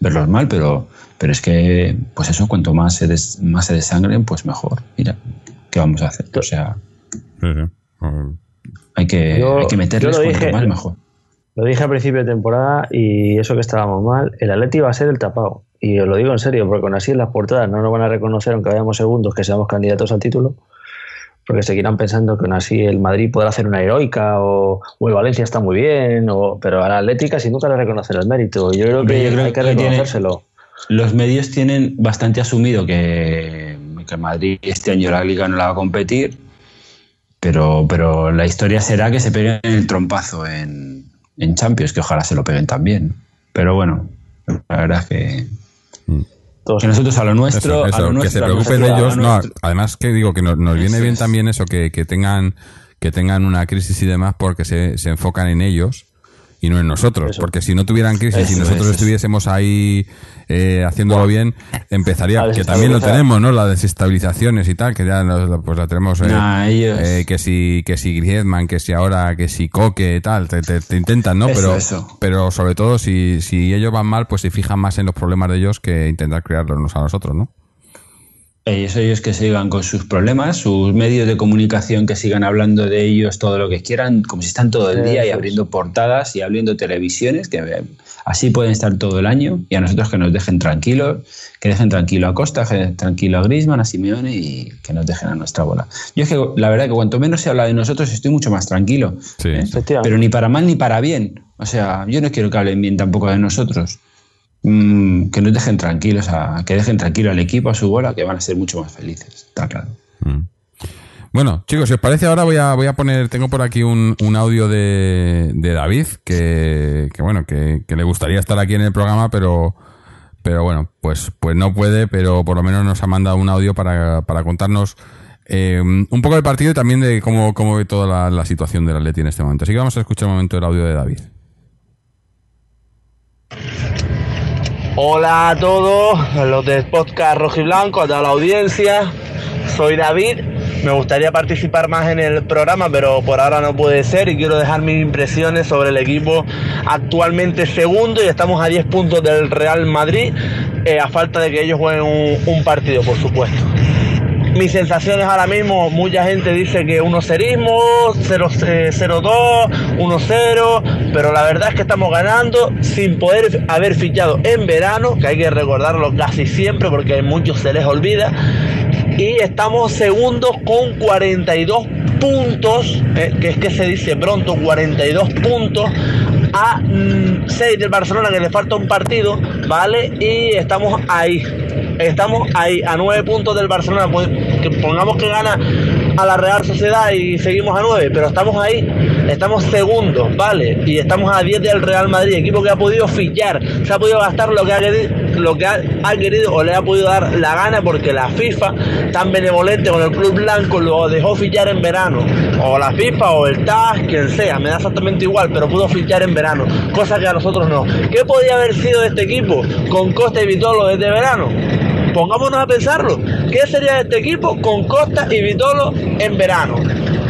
verlos mal, pero, pero es que, pues eso, cuanto más se, des- más se desangren, pues mejor. Mira, ¿qué vamos a hacer? O sea. Hay que, Yo- hay que meterles yo lo dije- más mejor. Lo dije a principio de temporada y eso que estábamos mal, el Atleti va a ser el tapado. Y os lo digo en serio, porque con así en las portadas no nos van a reconocer, aunque vayamos segundos, que seamos candidatos al título, porque seguirán pensando que aún así el Madrid podrá hacer una heroica o, o el Valencia está muy bien, o, pero a la Atlética sin nunca le reconocer el mérito. Yo creo que yo creo hay que que tiene- reconocérselo. Los medios tienen bastante asumido que, que Madrid este año la liga no la va a competir, pero, pero la historia será que se peguen el trompazo en, en Champions, que ojalá se lo peguen también. Pero bueno, la verdad es que, Todos- que nosotros a lo nuestro, Eso, eso, a lo que nuestro, se a lo preocupen de ellos. No, además que digo que nos, nos viene bien es. también eso, que, que tengan que tengan una crisis y demás porque se, se enfocan en ellos y no en nosotros. Eso. Porque si no tuvieran crisis y Eso, nosotros eso. estuviésemos ahí eh, haciéndolo bien, empezaría, que también lo tenemos, ¿no? Las desestabilizaciones y tal, que ya nos- pues la tenemos. eh, Nah, eh, que si que si Griezmann, que si ahora, que si Coque, tal, te, te- te intentan, ¿no? Pero pero sobre todo si, si ellos van mal, pues se fijan más en los problemas de ellos que intentar crearlos a nosotros, ¿no? Ellos, ellos que sigan con sus problemas, sus medios de comunicación que sigan hablando de ellos todo lo que quieran, como si están todo el día y abriendo portadas y abriendo televisiones, que eh, así pueden estar todo el año y a nosotros que nos dejen tranquilos, que dejen tranquilo a Costa, que dejen tranquilo a Griezmann, a Simeone y que nos dejen a nuestra bola. Yo es que la verdad que cuanto menos se habla de nosotros estoy mucho más tranquilo. Sí. ¿eh? Efectivamente. Pero ni para mal ni para bien. O sea, yo no quiero que hablen bien tampoco de nosotros. Mm, que nos dejen tranquilos, a, que dejen tranquilo al equipo, a su bola, que van a ser mucho más felices, está claro. Mm. Bueno, chicos, si os parece, ahora voy a, voy a poner, tengo por aquí un, un audio de, de David, que, que bueno, que, le gustaría estar aquí en el programa, pero, pero bueno, pues, pues no puede, pero por lo menos nos ha mandado un audio para, para contarnos eh, un poco del partido y también de cómo, cómo ve toda la, la situación del Atleti en este momento. Así que vamos a escuchar un momento el audio de David. Hola a todos, los del podcast Rojo y Blanco, a toda la audiencia. Soy David. Me gustaría participar más en el programa, pero por ahora no puede ser y quiero dejar mis impresiones sobre el equipo actualmente segundo y estamos a 10 puntos del Real Madrid, eh, a falta de que ellos jueguen un partido, por supuesto. Mis sensaciones ahora mismo, mucha gente dice que 1-0, 0-2, 1-0, pero la verdad es que estamos ganando sin poder haber fichado en verano, que hay que recordarlo casi siempre porque a muchos se les olvida, y estamos segundos con 42 puntos, eh, que es que se dice pronto, 42 puntos a 6 del Barcelona que le falta un partido, ¿vale? Y estamos ahí. Estamos ahí a 9 puntos del Barcelona. Pues, que pongamos que gana a la Real Sociedad y seguimos a 9, pero estamos ahí. Estamos segundos, ¿vale? Y estamos a 10 del Real Madrid, equipo que ha podido fichar, se ha podido gastar lo que ha querido, lo que ha, querido o le ha podido dar la gana porque la FIFA, tan benevolente con el Club Blanco, lo dejó fichar en verano. O la FIFA o el TAS, quien sea, me da exactamente igual, pero pudo fichar en verano, cosa que a nosotros no. ¿Qué podía haber sido de este equipo con Costa y Vitolo desde verano? Pongámonos a pensarlo. ¿Qué sería de este equipo con Costa y Vitolo en verano?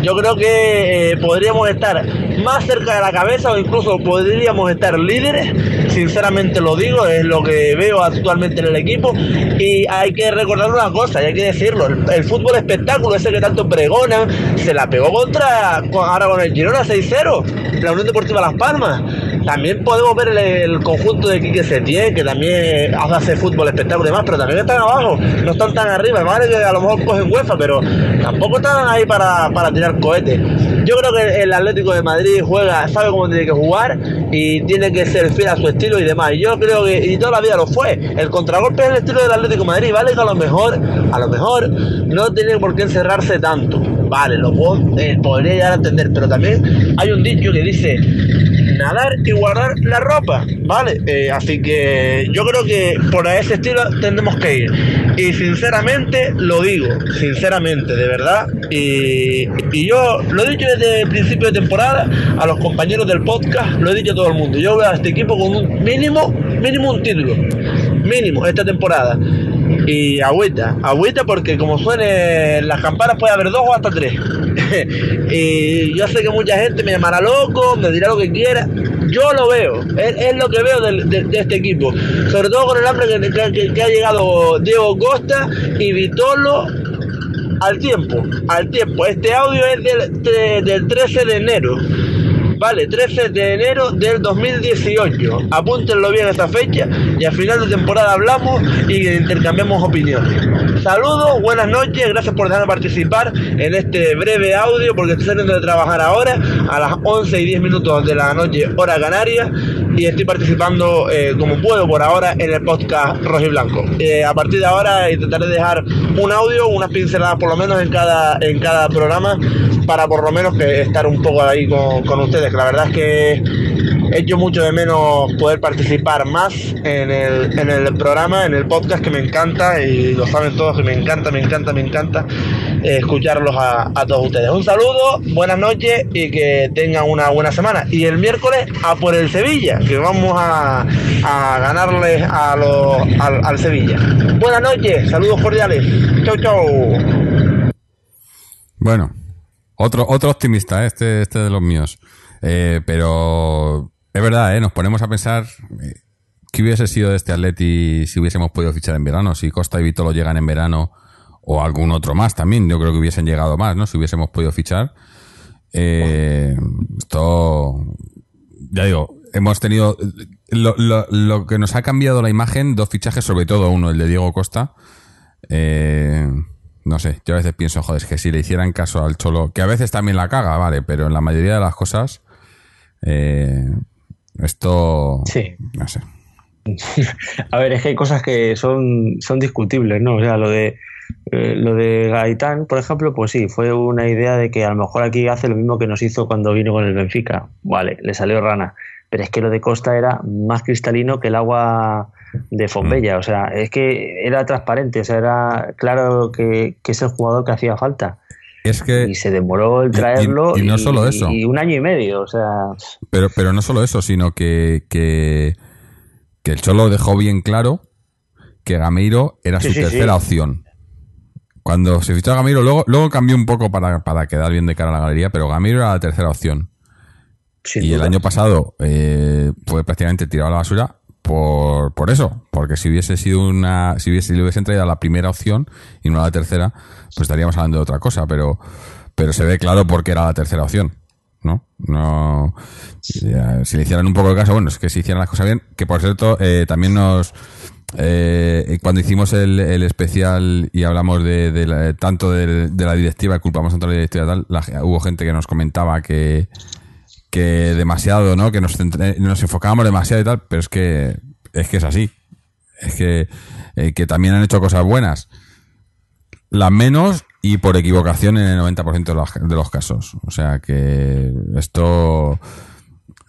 Yo creo que eh, podríamos estar más cerca de la cabeza o incluso podríamos estar líderes, sinceramente lo digo, es lo que veo actualmente en el equipo y hay que recordar una cosa, y hay que decirlo, el, fútbol espectáculo ese que tanto pregona, se la pegó contra, con- ahora con el Girona 6-0, la Unión Deportiva Las Palmas. También podemos ver el, conjunto de Quique Setién, que también hace fútbol espectáculo y demás, pero también están abajo, no están tan arriba. Vale que a lo mejor cogen UEFA, pero tampoco están ahí para, para tirar cohetes. Yo creo que el Atlético de Madrid juega, sabe cómo tiene que jugar y tiene que ser fiel a su estilo y demás. Y yo creo que, y toda la vida lo fue. El contragolpe es el estilo del Atlético de Madrid, vale que a lo mejor, a lo mejor no tiene por qué encerrarse tanto. Vale, lo puedo, eh, podría llegar a entender, pero también hay un dicho que dice nadar y guardar la ropa, ¿vale? Eh, así que yo creo que por ese estilo tendremos que ir. Y sinceramente lo digo, sinceramente, de verdad. Y, y yo lo he dicho desde el principio de temporada a los compañeros del podcast, lo he dicho a todo el mundo. Yo veo a este equipo con un mínimo, mínimo un título, mínimo esta temporada. Y agüita, agüita porque como suenen las campanas puede haber dos o hasta tres. y yo sé que mucha gente me llamará loco, me dirá lo que quiera. Yo lo veo, es, lo que veo de, este equipo. Sobre todo con el hambre que ha llegado Diego Costa y Vitolo al tiempo, al tiempo. Este audio es del, de- del 13 de enero. Vale, 13 de enero del 2018. Apúntenlo bien esa fecha y al final de temporada hablamos y intercambiamos opiniones. Saludos, buenas noches, gracias por dejarme participar en este breve audio porque estoy saliendo de trabajar ahora a las 11 y 10 minutos de la noche, hora canaria, y estoy participando eh, como puedo por ahora en el podcast Rojo y Blanco. Eh, a partir de ahora intentaré dejar un audio, unas pinceladas por lo menos en cada, en cada programa para por lo menos que estar un poco ahí con, con ustedes, la verdad es que echo mucho de menos poder participar más en el, en el programa, en el podcast que me encanta y lo saben todos que me encanta, me encanta, me encanta eh, escucharlos a, a todos ustedes. Un saludo, buenas noches y que tengan una buena semana. Y el miércoles a por el Sevilla, que vamos a, a ganarles a los, al, al Sevilla. Buenas noches, saludos cordiales. Chau, chau. Bueno, otro, otro optimista, ¿eh? este, este de los míos. Eh, pero es verdad, ¿eh? nos ponemos a pensar eh, qué hubiese sido de este Atleti si hubiésemos podido fichar en verano, si Costa y Vitolo llegan en verano o algún otro más también. Yo creo que hubiesen llegado más, ¿no? Si hubiésemos podido fichar. Eh, esto, ya digo, hemos tenido lo, lo- lo que nos ha cambiado la imagen, dos fichajes, sobre todo uno, el de Diego Costa. Eh, no sé, yo a veces pienso, joder, es que si le hicieran caso al Cholo, que a veces también la caga, vale, pero en la mayoría de las cosas, eh, esto, Sí. no sé. A ver, es que hay cosas que son, son discutibles, ¿no? O sea, lo de eh, lo de Gaitán, por ejemplo, pues sí, fue una idea de que a lo mejor aquí hace lo mismo que nos hizo cuando vino con el Benfica. Vale, le salió rana. Pero es que lo de Costa era más cristalino que el agua de Fombella. O sea, es que era transparente. O sea, era claro que, que es el jugador que hacía falta. Es que, Y se demoró el y- y- traerlo. y no solo eso. Y un año y medio. O sea, pero, pero no solo eso, sino que, que, que el Cholo dejó bien claro que Gameiro era Sí, su sí, tercera sí. opción. Cuando se fichó a Gameiro, luego, luego cambió un poco para, para quedar bien de cara a la galería, pero Gameiro era la tercera opción. sin y el año pasado eh, fue prácticamente tirado a la basura por, por eso, porque si hubiese sido una, si hubiese, le hubiesen traído la primera opción y no a la tercera, pues estaríamos hablando de otra cosa, pero, pero se ve claro por qué era la tercera opción, ¿no? No, ya, si le hicieran un poco de caso, bueno, es que si hicieran las cosas bien, que por cierto, eh, también nos, eh, cuando hicimos el, el especial y hablamos de, de tanto de, la directiva, culpamos tanto a la directiva tal, la- hubo gente que nos comentaba que, que demasiado, ¿no? Que nos, nos enfocábamos demasiado y tal, pero es que es que es así. Es que, eh, que también han hecho cosas buenas. Las menos y por equivocación en el 90% de los, de los casos. O sea que esto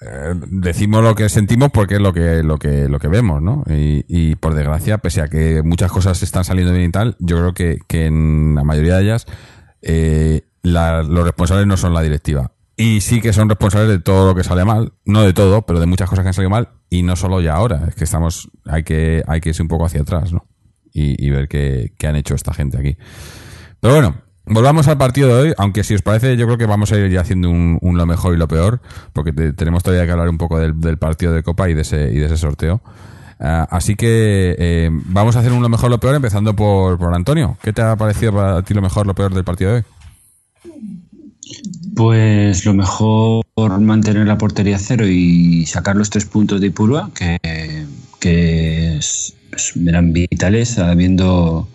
eh, decimos lo que sentimos porque es lo que lo que lo que vemos, ¿no? Y, y por desgracia, pese a que muchas cosas están saliendo bien y tal, yo creo que, que en la mayoría de ellas eh, la- los responsables no son la directiva. Y sí que son responsables de todo lo que sale mal, no de todo, pero de muchas cosas que han salido mal, y no solo ya ahora, es que estamos, hay que, hay que irse un poco hacia atrás, ¿no? Y, y ver qué, qué han hecho esta gente aquí. Pero bueno, volvamos al partido de hoy, aunque si os parece, yo creo que vamos a ir ya haciendo un, lo mejor y lo peor, porque te- tenemos todavía que hablar un poco del, del partido de Copa y de ese, y de ese sorteo. Ah, así que eh, vamos a hacer un lo mejor, lo peor, empezando por, por Antonio. ¿Qué te ha parecido para ti lo mejor, lo peor del partido de hoy? Pues lo mejor mantener la portería cero y sacar los tres puntos de Ipurua, que, que eran vitales, habiendo,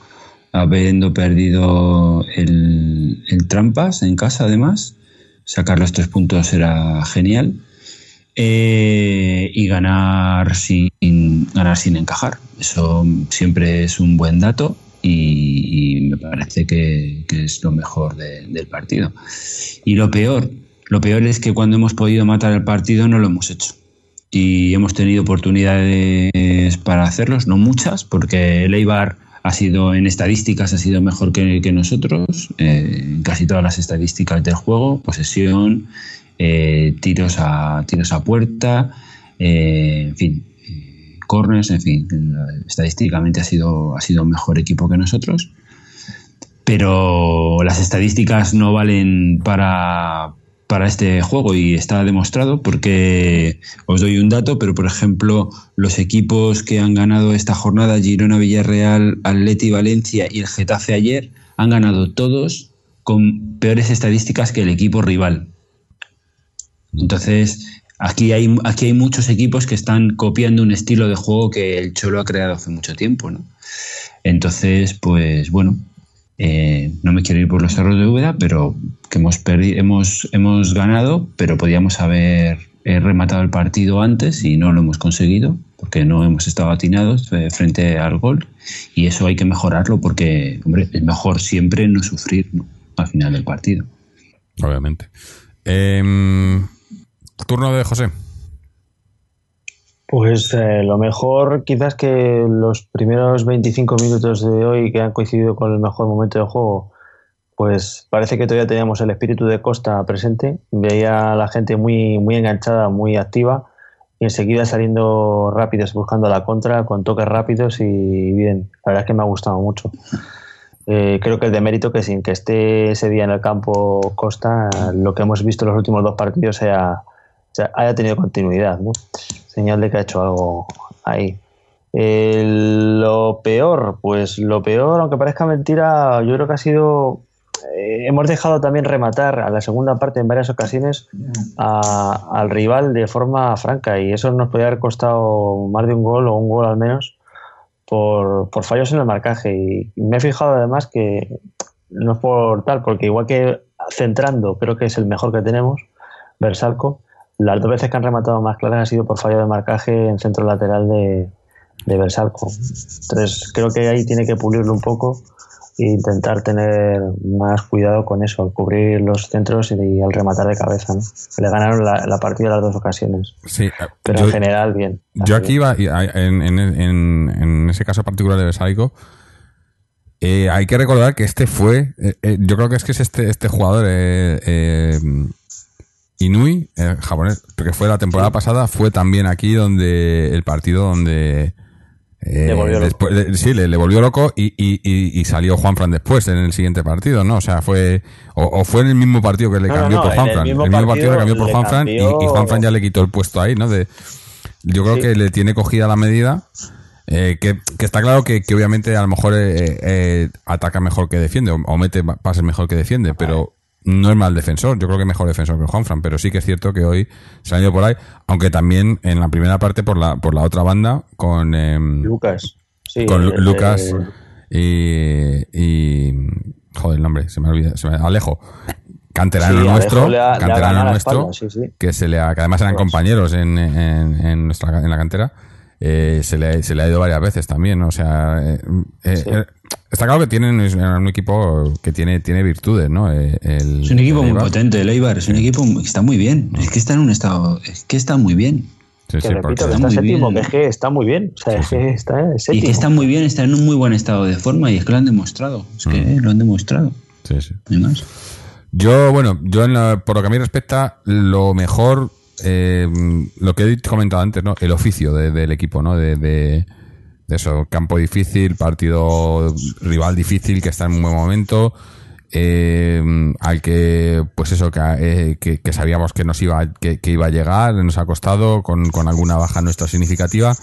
habiendo perdido el, Trampas en casa, además. Sacar los tres puntos era genial. Eh, y ganar sin, ganar sin encajar. Eso siempre es un buen dato y parece que, es lo mejor de- del partido. Y lo peor, lo peor es que cuando hemos podido matar el partido no lo hemos hecho. Y hemos tenido oportunidades para hacerlos, no muchas, porque el ha sido en estadísticas ha sido mejor que, que nosotros, eh, en casi todas las estadísticas del juego, posesión, eh, tiros a tiros a puerta, eh, en fin, eh, corners, en fin, eh, estadísticamente ha sido ha sido mejor equipo que nosotros pero las estadísticas no valen para, para este juego y está demostrado porque os doy un dato, pero por ejemplo los equipos que han ganado esta jornada, Girona, Villarreal, Atleti, Valencia y el Getafe ayer, han ganado todos con peores estadísticas que el equipo rival. Entonces, aquí hay, aquí hay muchos equipos que están copiando un estilo de juego que el Cholo ha creado hace mucho tiempo, ¿no? Entonces, pues bueno, eh, no me quiero ir por los cerros de Úbeda, pero que hemos, perdi- hemos, hemos ganado, pero podíamos haber eh, rematado el partido antes y no lo hemos conseguido porque no hemos estado atinados eh, frente al gol y eso hay que mejorarlo porque, hombre, es mejor siempre no sufrir al final del partido. Obviamente. Em, turno de José. Pues eh, lo mejor quizás que los primeros 25 minutos de hoy que han coincidido con el mejor momento del juego, pues parece que todavía teníamos el espíritu de Costa presente. Veía a la gente muy, muy enganchada, muy activa y enseguida saliendo rápidos, buscando la contra, con toques rápidos y bien. La verdad es que me ha gustado mucho. Eh, creo que es de mérito que sin que esté ese día en el campo Costa, lo que hemos visto en los últimos dos partidos sea, haya tenido continuidad. ¿no? Señal de que ha hecho algo ahí. Lo peor, pues lo peor, aunque parezca mentira, yo creo que ha sido. eh, hemos dejado también rematar a la segunda parte en varias ocasiones a- al rival de forma franca y eso nos podría haber costado más de un gol o un gol al menos por, por fallos en el marcaje. Y me he fijado además que no es por tal, porque igual que centrando, creo que es el mejor que tenemos, Versalco, las dos veces que han rematado más claras ha sido por fallo de marcaje en centro lateral de, de Versalco. Entonces creo que ahí tiene que pulirlo un poco e intentar tener más cuidado con eso, al cubrir los centros y al rematar de cabeza. ¿no? Le ganaron la, la partida las dos ocasiones, Sí, eh, pero yo, en general bien. yo aquí iba, en, en- en- en ese caso particular de Besaico, eh, hay que recordar que este fue, eh, eh, yo creo que es que es este, este jugador, Inui, eh, japonés, que fue la temporada pasada, fue también aquí donde el partido donde... eh, Le volvió loco. sí, le, le volvió loco y, y, y, y salió Juanfran después en el siguiente partido, ¿no? O sea, fue o, o fue en el mismo partido que le No, cambió no, por el Juanfran. mismo el mismo partido le cambió por Juanfran y, Juanfran ya le quitó el puesto ahí, ¿no? De, yo creo Sí. que le tiene cogida la medida. eh, que, que está claro que, que obviamente a lo mejor eh, eh, ataca mejor que defiende o, o mete pases mejor que defiende, pero no es mal defensor. Yo creo que es mejor defensor que Juanfran, pero sí que es cierto que hoy se ha ido por ahí, aunque también en la primera parte por la por la otra banda con em, Lucas. Sí, con Lu- Lucas y, y joder el nombre se me olvida se me- Alejo canterano Sí, nuestro ha- canterano nuestro espalda, sí, sí. que se le ha, que además eran Pues. compañeros en, en, en nuestra en la cantera eh, se, le, se le ha ido varias veces también ¿no? o sea eh, eh, Sí. eh, está claro que tienen es un equipo que tiene tiene virtudes no el, Es un equipo muy potente, el Eibar, es un equipo que está muy bien, es que está en un estado, es que está muy bien. Sí, que sí, repito, porque- que está está muy séptimo, bien. que es que está muy bien. O sea, que está Y séptimo. que está muy bien, está en un muy buen estado de forma y es que lo han demostrado, es que Mm. lo han demostrado. sí, sí. No hay más. Yo, bueno, yo en la- por lo que a mí respecta, lo mejor, eh, lo que he comentado antes, ¿no? El oficio de- del equipo, ¿no? De, eso, campo difícil, partido rival difícil, que está en un buen momento. eh, al que, pues eso, eh, que, que, sabíamos que nos iba, que, iba a llegar, nos ha costado con, con, alguna baja nuestra significativa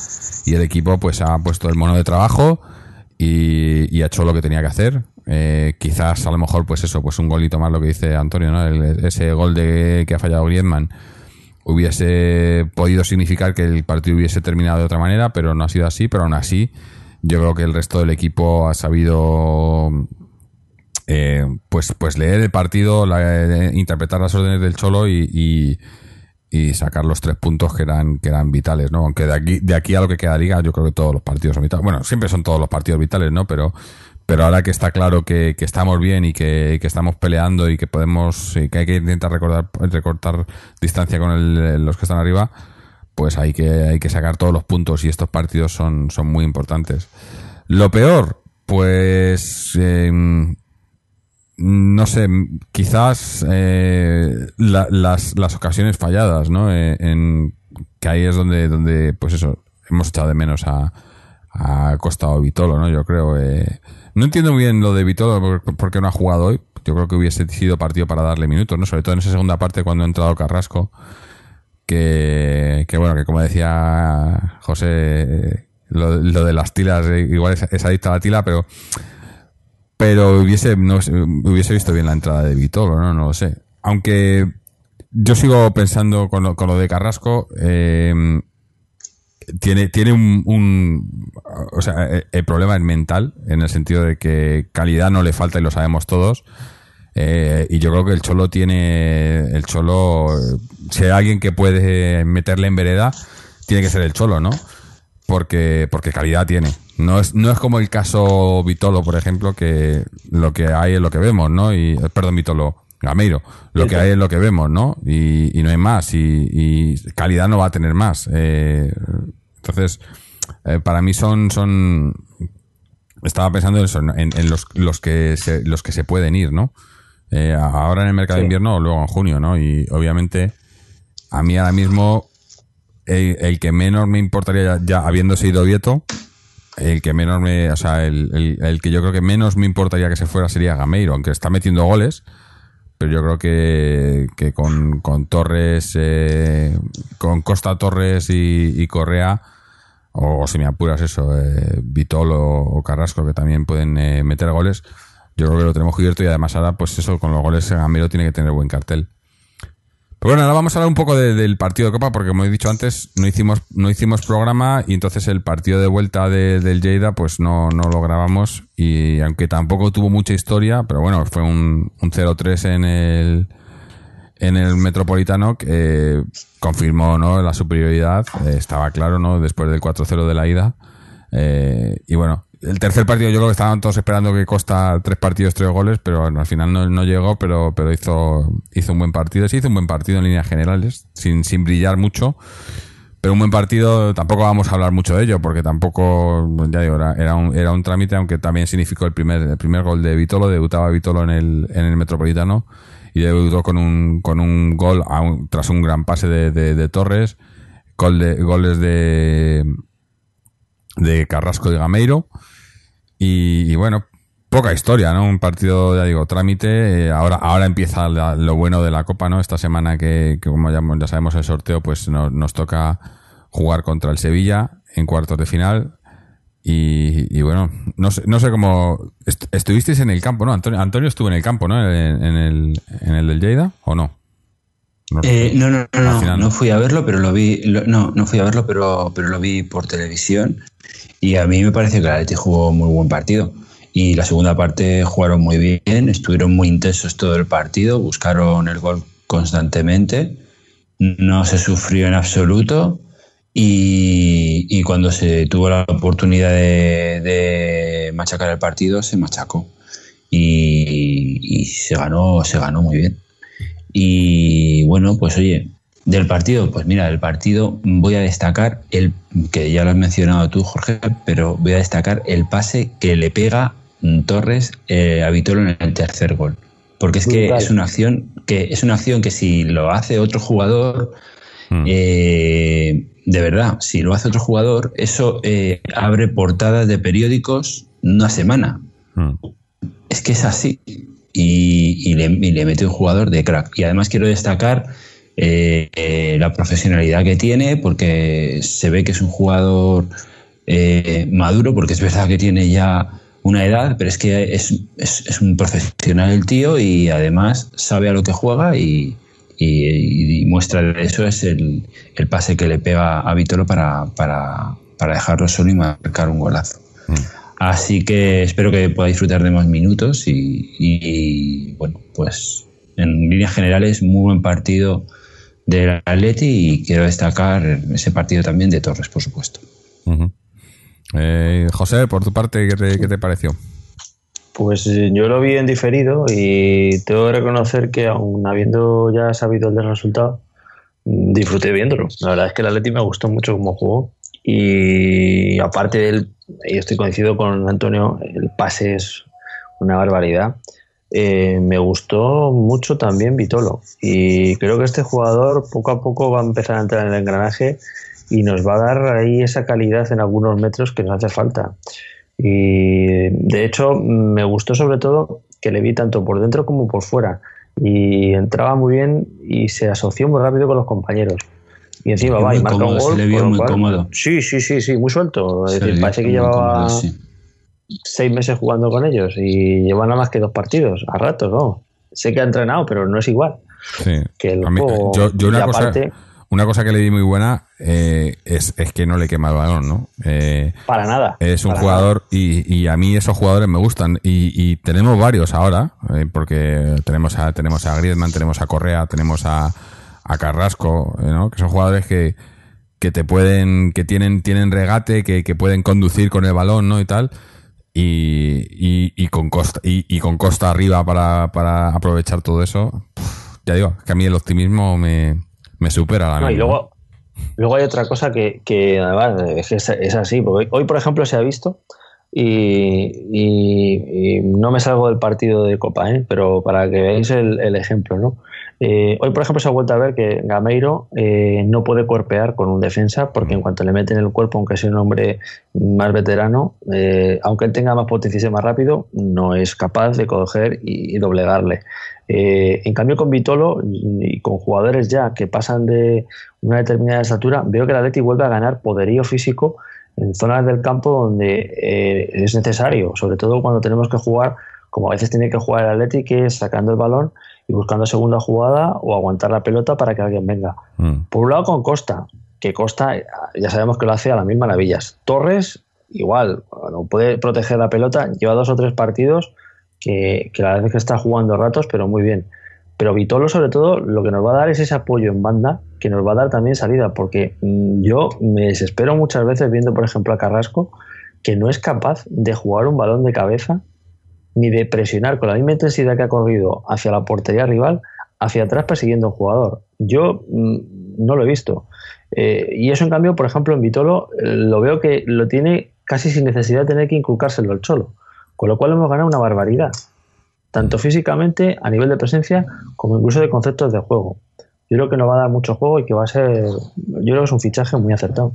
y el equipo pues ha puesto el mono de trabajo y, ha hecho lo que tenía que hacer. Eh, quizás a lo mejor pues eso, pues un golito más lo que dice Antonio, ¿no? ese gol de que ha fallado Griezmann hubiese podido significar que el partido hubiese terminado de otra manera, pero no ha sido así, pero aún así yo creo que el resto del equipo ha sabido eh, pues, pues leer el partido, eh, interpretar las órdenes del Cholo y, sacar los tres puntos que eran, que eran vitales, ¿no? Aunque de aquí, de aquí a lo que queda liga, yo creo que todos los partidos son vitales. Bueno, siempre son todos los partidos vitales, ¿no? Pero, pero ahora que está claro que, estamos bien y que, estamos peleando y que podemos, que hay que intentar recordar, recortar distancia con los que están arriba, pues hay que, hay que sacar todos los puntos y estos partidos son, son muy importantes. Lo peor, pues em, no sé, quizás eh, las, las, ocasiones falladas, ¿no? Eh, que ahí es donde, donde, pues eso, hemos echado de menos a, a Costa o Vitolo, ¿no? Yo creo. Eh, no entiendo muy bien lo de Vitolo porque no ha jugado hoy. Yo creo que hubiese sido partido para darle minutos, ¿no? Sobre todo en esa segunda parte cuando ha entrado Carrasco. Que, que bueno, que como decía José, lo, lo de las tilas, igual es, adicto a la tila, pero pero hubiese, no, hubiese visto bien la entrada de Vitolo, ¿no? No lo sé. Aunque yo sigo pensando con lo, con lo de Carrasco, eh, tiene, tiene un, O sea, el, problema es mental, en el sentido de que calidad no le falta y lo sabemos todos. Eh, y yo creo que el Cholo tiene. El Cholo. Si hay alguien que puede meterle en vereda, tiene que ser el Cholo, ¿no? Porque, porque calidad tiene. No es, no es como el caso Vitolo, por ejemplo, que lo que hay es lo que vemos, ¿no? Y, perdón, Vitolo, Gameiro, lo que hay es lo que vemos, ¿no? Y, y no hay más, y, calidad no va a tener más. Eh, entonces, eh, para mí son, son, estaba pensando en, eso, en, los, los, que se, los que se pueden ir, ¿no? Eh, ahora en el mercado de invierno o luego en junio, ¿no? Y obviamente, a mí ahora mismo, el, que menos me importaría ya, ya habiendo sido Vieto, el que menos me, o sea, el, el, que yo creo que menos me importaría que se fuera sería Gameiro, aunque está metiendo goles, pero yo creo que, que con, con Torres, eh, con Costa Torres y, Correa, o, si me apuras eso, eh, o, Carrasco, que también pueden eh, meter goles, yo creo que lo tenemos cubierto y además ahora, pues eso, con los goles Gameiro tiene que tener buen cartel bueno, ahora vamos a hablar un poco del partido de Copa, porque como he dicho antes, no hicimos, no hicimos programa y entonces el partido de vuelta del Lleida, pues no, no lo grabamos. Y aunque tampoco tuvo mucha historia, pero bueno, fue un, un 0-3 en el, en el Metropolitano que confirmó ¿no? la superioridad. Eh, estaba claro, ¿no? Después del 4-0 de la ida. Eh, y bueno, el tercer partido yo creo que estaban todos esperando que Costa tres partidos, tres goles, pero al final no, llegó, pero, pero hizo, hizo un buen partido. Sí hizo un buen partido en líneas generales, sin, sin brillar mucho. Pero un buen partido, tampoco vamos a hablar mucho de ello, porque tampoco, ya digo, era, un, era un trámite, aunque también significó el primer, el primer gol de Vitolo, debutaba Vitolo en el, en el Metropolitano y debutó con un, con un gol tras un gran pase de, Torres, de, goles de, de Carrasco y Gameiro. Y, bueno, poca historia, ¿no? Un partido, ya digo, trámite. Eh, ahora, ahora empieza lo bueno de la Copa, ¿no? Esta semana que, como ya, ya, sabemos el sorteo, pues nos toca jugar contra el Sevilla en cuartos de final. Y, bueno, no sé, no sé cómo... estuvisteis en el campo, ¿no? Antonio, Antonio estuvo en el campo, ¿no? En, el, en el del Lleida, ¿o no? No, eh, no, no, no, no, fui a verlo, pero lo vi, no, no fui a verlo, pero, pero lo vi por televisión y a mí me parece que el Atleti jugó muy buen partido. Y la segunda parte jugaron muy bien, estuvieron muy intensos todo el partido, buscaron el gol constantemente, no se sufrió en absoluto. Y, cuando se tuvo la oportunidad de, machacar el partido, se machacó. Y, y, se ganó, se ganó muy bien. Y bueno, pues oye, del partido, pues mira, del partido voy a destacar el que ya lo has mencionado tú, Jorge, pero voy a destacar el pase que le pega Torres eh, a Vitolo en el tercer gol. Porque es que es una acción que es una acción que si lo hace otro jugador, hmm. eh, de verdad, si lo hace otro jugador, eso eh, abre portadas de periódicos una semana. Hmm. Es que es así. y, le, mete un jugador de crack. Y además quiero destacar eh, eh, la profesionalidad que tiene, porque se ve que es un jugador eh, maduro, porque es verdad que tiene ya una edad, pero es que es, es, un profesional el tío y además sabe a lo que juega y, muestra de eso es el, el, pase que le pega a Vitolo para, para, para dejarlo solo y marcar un golazo. Mm. Así que espero que pueda disfrutar de más minutos y, bueno, pues en líneas generales muy buen partido del Atleti y quiero destacar ese partido también de Torres, por supuesto. Eh, José, por tu parte, ¿qué te, ¿qué te, pareció? Pues eh, yo lo vi en diferido y tengo que reconocer que aún habiendo ya sabido el resultado, disfruté viéndolo. La verdad es que el Atleti me gustó mucho como jugó y aparte del, y estoy coincido con Antonio, el pase es una barbaridad. Eh, me gustó mucho también Vitolo y creo que este jugador poco a poco va a empezar a entrar en el engranaje y nos va a dar ahí esa calidad en algunos metros que nos hace falta. Y de hecho me gustó sobre todo que le vi tanto por dentro como por fuera y entraba muy bien y se asoció muy rápido con los compañeros. Y encima va y marca un gol. Se le vio muy cómodo. Sí, sí, sí, sí, muy suelto. Es decir, parece que llevaba seis meses jugando con ellos y lleva nada más que dos partidos, a ratos, ¿no? Sé que ha entrenado, pero no es igual. Sí. Que yo, una, cosa, una cosa que le di muy buena eh, es, que no le quema el balón, ¿no? Eh, para nada. Es un jugador y, y, a mí esos jugadores me gustan y, y tenemos varios ahora, eh, porque tenemos a, tenemos a Griezmann, tenemos a Correa, tenemos a a Carrasco, eh, ¿no? Que son jugadores que, que te pueden, que tienen, tienen regate, que, que pueden conducir con el balón, ¿no? Y tal. Y, y, con costa, y, con costa arriba para, para aprovechar todo eso. ya digo, que a mí el optimismo me, me supera la no, Y luego, luego hay otra cosa que, que además es, es así, porque hoy, por ejemplo, se ha visto y, y, no me salgo del partido de Copa, ¿eh? pero para que veáis el, el ejemplo, ¿no? Eh, hoy, por ejemplo, se ha vuelto a ver que Gameiro eh, no puede cuerpear con un defensa porque en cuanto le meten el cuerpo, aunque sea un hombre más veterano, eh, aunque él tenga más potencia y sea más rápido, no es capaz de coger y, doblegarle. en cambio, con Vitolo y con jugadores ya que pasan de una determinada estatura, veo que el Atleti vuelve a ganar poderío físico en zonas del campo donde es necesario, sobre todo cuando tenemos que jugar como a veces tiene que jugar el Atleti, que es sacando el balón y buscando segunda jugada o aguantar la pelota para que alguien venga. Mm. Por un lado con Costa, que Costa ya sabemos que lo hace a las mil maravillas. Torres, igual, no puede proteger la pelota, lleva dos o tres partidos que, que la verdad es que está jugando ratos, pero muy bien. Pero Vitolo, sobre todo, lo que nos va a dar es ese apoyo en banda que nos va a dar también salida, porque mm, yo me desespero muchas veces viendo, por ejemplo, a Carrasco, que no es capaz de jugar un balón de cabeza ni de presionar con la misma intensidad que ha corrido hacia la portería rival, hacia atrás persiguiendo un jugador. Yo mm, no lo he visto. Eh, y eso, en cambio, por ejemplo, en Vitolo, eh, lo veo que lo tiene casi sin necesidad de tener que inculcárselo al cholo. Con lo cual hemos ganado una barbaridad. Tanto físicamente, a nivel de presencia, como incluso de conceptos de juego. Yo creo que nos va a dar mucho juego y que va a ser. Yo creo que es un fichaje muy acertado.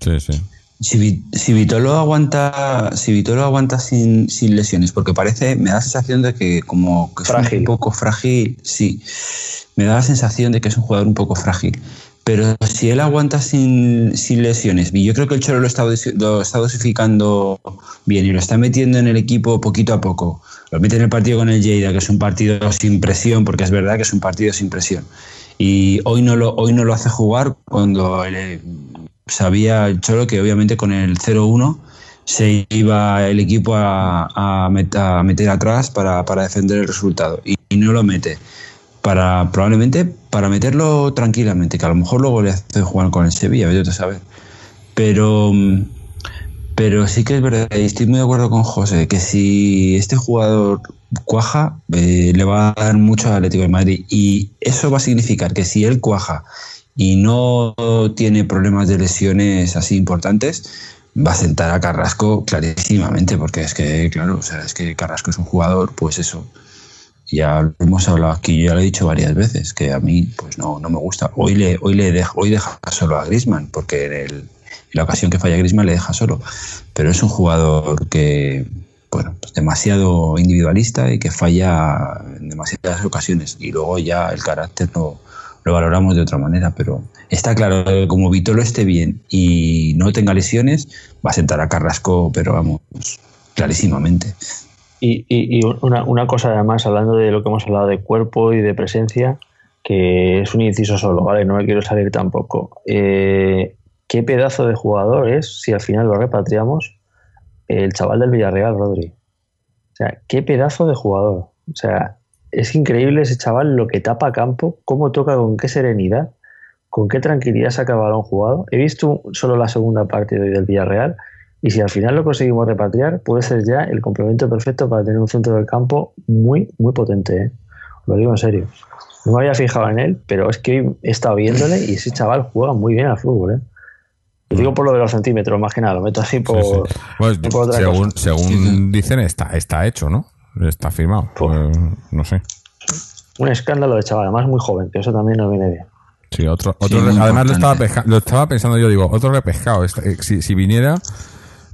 Sí, sí. Si, si Vitolo aguanta, si Vitolo aguanta sin, sin, lesiones, porque parece, me da la sensación de que como que es un poco frágil, sí, me da la sensación de que es un jugador un poco frágil. Pero si él aguanta sin, sin lesiones, y yo creo que el Cholo lo está, lo está dosificando bien y lo está metiendo en el equipo poquito a poco. Lo mete en el partido con el Lleida, que es un partido sin presión, porque es verdad que es un partido sin presión. Y hoy no lo, hoy no lo hace jugar cuando el, sabía el Cholo que obviamente con el 0-1 se iba el equipo a, meter atrás para, defender el resultado y, no lo mete. Para, probablemente para meterlo tranquilamente, que a lo mejor luego le hace jugar con el Sevilla, vete a saber. Pero, pero sí que es verdad, y estoy muy de acuerdo con José, que si este jugador cuaja, eh, le va a dar mucho al Atlético de Madrid. Y eso va a significar que si él cuaja y no tiene problemas de lesiones así importantes, va a sentar a Carrasco clarísimamente, porque es que, claro, o sea, es que Carrasco es un jugador, pues eso. Ya lo hemos hablado aquí, ya lo he dicho varias veces, que a mí pues no, no me gusta. Hoy le, hoy le deja, hoy deja solo a Grisman, porque en, la ocasión que falla Grisman le deja solo. Pero es un jugador que, bueno, pues demasiado individualista y que falla en demasiadas ocasiones. Y luego ya el carácter no lo valoramos de otra manera, pero está claro que como Vitolo esté bien y no tenga lesiones, va a sentar a Carrasco, pero vamos, clarísimamente. Y, y- una, una cosa además, hablando de lo que hemos hablado de cuerpo y de presencia, que es un inciso solo, ¿vale? No me quiero salir tampoco. Eh, ¿Qué pedazo de jugador es, si al final lo repatriamos, el chaval del Villarreal, Rodri? O sea, qué pedazo de jugador. O sea, es increíble ese chaval lo que tapa campo, cómo toca, con qué serenidad, con qué tranquilidad saca balón jugado. He visto solo la segunda parte de hoy del Villarreal y si al final lo conseguimos repatriar, puede ser ya el complemento perfecto para tener un centro del campo muy, muy potente. ¿eh? Lo digo en serio. No me había fijado en él, pero es que hoy he estado viéndole y ese chaval juega muy bien al fútbol. ¿eh? Lo digo por lo de los centímetros, más que nada. Lo meto así por. Sí, sí. Por otra según cosa. según dicen, está, está hecho, ¿no? Está firmado. Pues- Eh, no sé. Un escándalo de chaval, además muy joven, que eso también no viene bien. Sí, otro, otro Sí, re- muy además lo estaba, lo estaba pensando yo, digo, otro repescado. Esta- eh, Si, si viniera,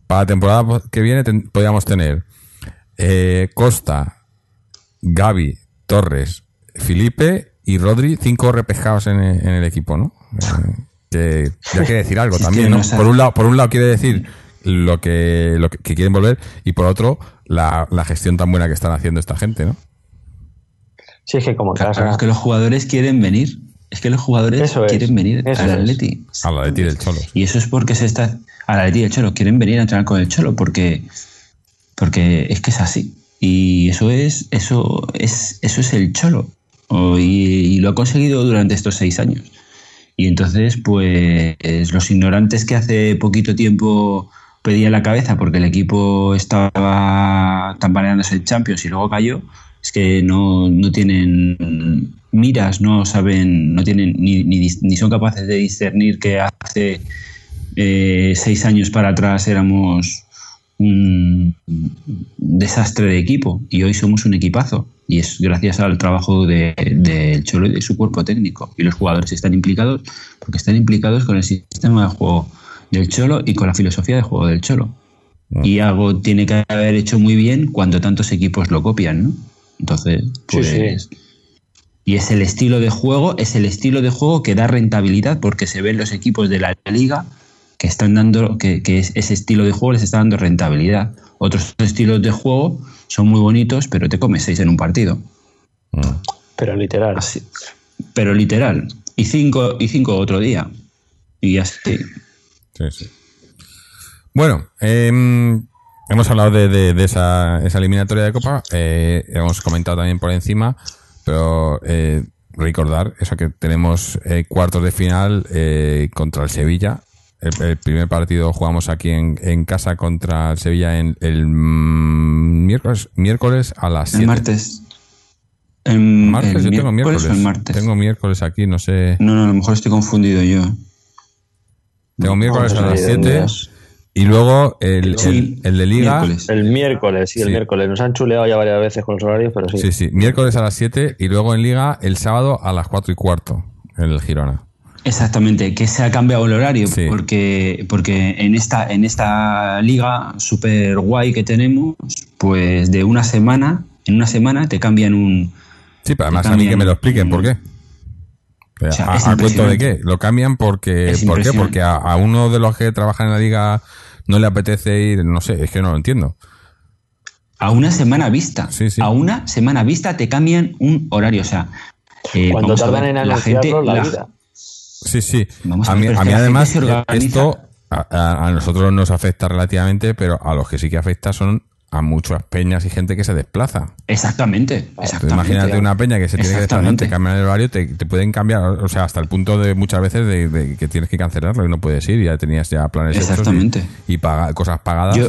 para la temporada que viene ten- podríamos tener eh, Costa, Gaby, Torres, Felipe y Rodri, cinco repescados en, el- en el equipo, ¿no? Eh, que ya quiere decir algo Si es también, que ¿no? Por un lado, por un lado quiere decir lo que, lo que, que quieren volver y por otro, la, la gestión tan buena que están haciendo esta gente, ¿no? Sí, es que como Claro, es que los jugadores quieren venir. Es que los jugadores Eso es, quieren venir eso al es. Atleti. A la de ti del Cholo. Y eso es porque se está. A la Atleti del Cholo. Quieren venir a entrenar con el Cholo porque. Porque es que es así. Y eso es. Eso es, eso es el Cholo. Y, y lo ha conseguido durante estos seis años. Y entonces, pues, los ignorantes que hace poquito tiempo pedían la cabeza porque el equipo estaba tambaleándose en Champions y luego cayó, es que no, no tienen miras, no saben, no tienen ni, ni, son capaces de discernir que hace eh, seis años para atrás éramos un desastre de equipo y hoy somos un equipazo. Y es gracias al trabajo del de, Cholo y de su cuerpo técnico. Y los jugadores están implicados porque están implicados con el sistema de juego del Cholo y con la filosofía de juego del Cholo. Y algo tiene que haber hecho muy bien cuando tantos equipos lo copian, ¿no? Entonces, Sí, pues. sí. Y es el estilo de juego, es el estilo de juego que da rentabilidad porque se ven los equipos de la liga que están dando, que, que es- ese estilo de juego les está dando rentabilidad. Otros estilos de juego son muy bonitos, pero te comes seis en un partido. Mm. Pero literal. Así. Pero literal. Y cinco, y cinco otro día. Y así. Sí, sí. Bueno, em, hemos hablado de, de- de esa, esa eliminatoria de Copa. eh, hemos comentado también por encima, pero eh, recordar eso que tenemos eh, cuartos de final eh, contra el Sevilla. El, el primer partido jugamos aquí en, en casa contra el Sevilla en el mm, miércoles, miércoles a las El 7. martes. El, Martes, el yo tengo miércoles. o el martes. Tengo miércoles aquí, no sé. No, no, a lo mejor estoy confundido yo. Tengo miércoles a las sé de 7 días. y luego el, Sí, el- el de Liga. miércoles. El miércoles, sí, el Sí. miércoles. Nos han chuleado ya varias veces con los horarios, pero sí. Sí, sí. Miércoles a las 7 y luego en Liga el sábado a las 4 y cuarto en el Girona. Exactamente, que se ha cambiado el horario, Sí. porque, porque en esta, en esta liga super guay que tenemos, pues de una semana, en una semana te cambian un. Sí, pero además a mí que me lo expliquen por qué. O sea, a, cuento de qué. Lo cambian porque. ¿Por qué? Porque a, a uno de los que trabajan en la liga no le apetece ir. No sé, es que no lo entiendo. A una semana vista. Sí, sí. A una semana vista te cambian un horario. O sea, eh, Cuando tardan ver, en la gente, la, la- vida. Sí, sí. Vamos a a mí, pero a mí además esto a, a- a nosotros nos afecta relativamente, pero a los que sí que afecta son a muchas peñas y gente que se desplaza. Exactamente. Tú exactamente. imagínate una peña que se tiene que desplazar, te cambian el horario, te, te pueden cambiar, o sea, hasta el punto de muchas veces de, de que tienes que cancelarlo y no puedes ir, ya tenías ya planes y- Exactamente. y, paga- cosas pagadas. Yo,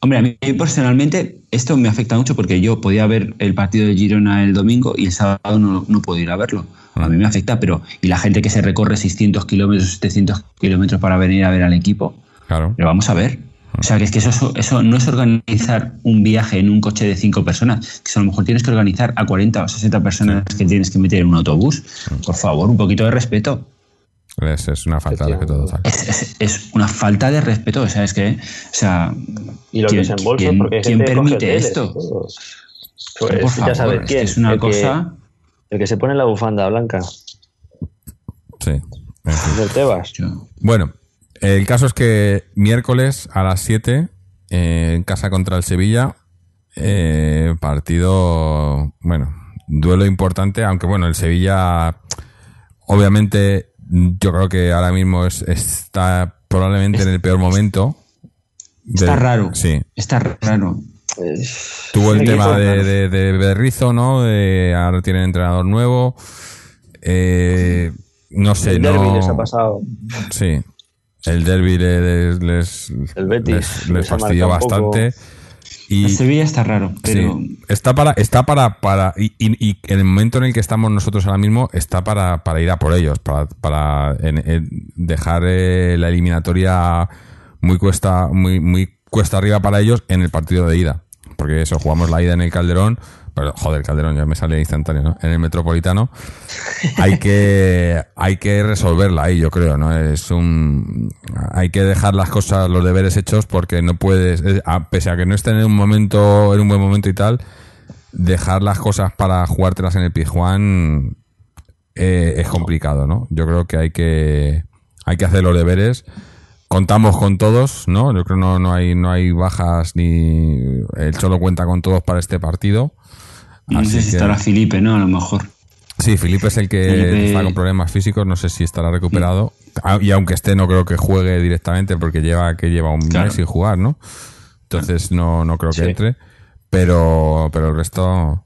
hombre, a mí personalmente esto me afecta mucho porque yo podía ver el partido de Girona el domingo y el sábado no, no puedo ir a verlo. A mí me afecta, pero y la gente que se recorre 600 kilómetros, 700 kilómetros para venir a ver al equipo, claro. pero vamos a ver. O sea, que es que eso, eso no es organizar un viaje en un coche de cinco personas, que a lo mejor tienes que organizar a 40 o 60 personas que tienes que meter en un autobús. Por favor, un poquito de respeto. Es, es una falta de respeto total. Es, es- es una falta de respeto, o sea, es que, o sea, Y los ¿quién- desembolsos, quién- porque quién que permite hoteles esto? por Pues, favor, ya sabes es que quién. es una el que- cosa. el que se pone la bufanda blanca. Sí. En fin. Del Tebas. yo- Bueno, el caso es que miércoles a las 7 eh, en casa contra el Sevilla, eh, partido, bueno, duelo importante, aunque bueno, el Sevilla, obviamente, yo creo que ahora mismo es- está probablemente en el peor momento. Está raro. Sí, Está raro. Tuvo el tema de, de, de Berrizo, ¿no? De, ahora tienen entrenador nuevo. Eh, no sé, El no. les ha pasado. Sí. El derby le- les, les, El Betis les, les les ha fastidió bastante. Y, El Sevilla está raro, pero sí, está para, está para, para, y, y- y en el momento en el que estamos nosotros ahora mismo, está para, para ir a por ellos, para, para en- en dejar eh, la eliminatoria muy cuesta, muy, muy cuesta arriba para ellos en el partido de ida. Porque eso, jugamos la ida en el Calderón, joder, Calderón ya me sale instantáneo, ¿no? En el Metropolitano. Hay que, hay que resolverla ahí, yo creo, ¿no? Es un, hay que dejar las cosas, los deberes hechos porque no puedes, es- a- pese a que no estén en un momento, en un buen momento y tal, dejar las cosas para jugártelas en el Pizjuán eh, es complicado, ¿no? Yo creo que hay que, hay que hacer los deberes. Contamos con todos, ¿no? Yo creo que no, no hay, no hay bajas ni el Cholo cuenta con todos para este partido. No Así sé si que- estará Felipe, ¿no? A lo mejor. Sí, Felipe es el que Felipe- está con problemas físicos, no sé si estará recuperado. Ah, Y aunque esté, no creo que juegue directamente porque lleva que lleva un Claro. mes sin jugar, ¿no? Entonces no, no creo que Sí. entre. Pero, pero el resto,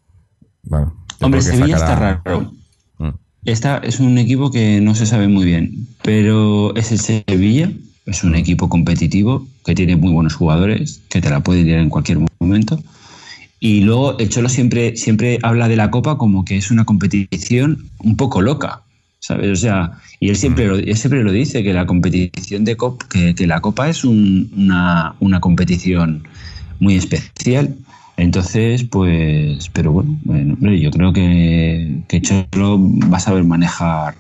bueno. Hombre, Sevilla sacará- está raro. Mm. Esta es un equipo que no se sabe muy bien, pero es el Sevilla, es un equipo competitivo que tiene muy buenos jugadores, que te la puede tirar en cualquier momento. Y luego el Cholo siempre, siempre habla de la Copa como que es una competición un poco loca, ¿sabes? O sea, y él siempre lo, él siempre lo dice, que la competición de Copa, que, que la Copa es un- una, una competición muy especial. Entonces, pues, pero bueno, bueno, yo creo que, que Cholo va a saber manejar,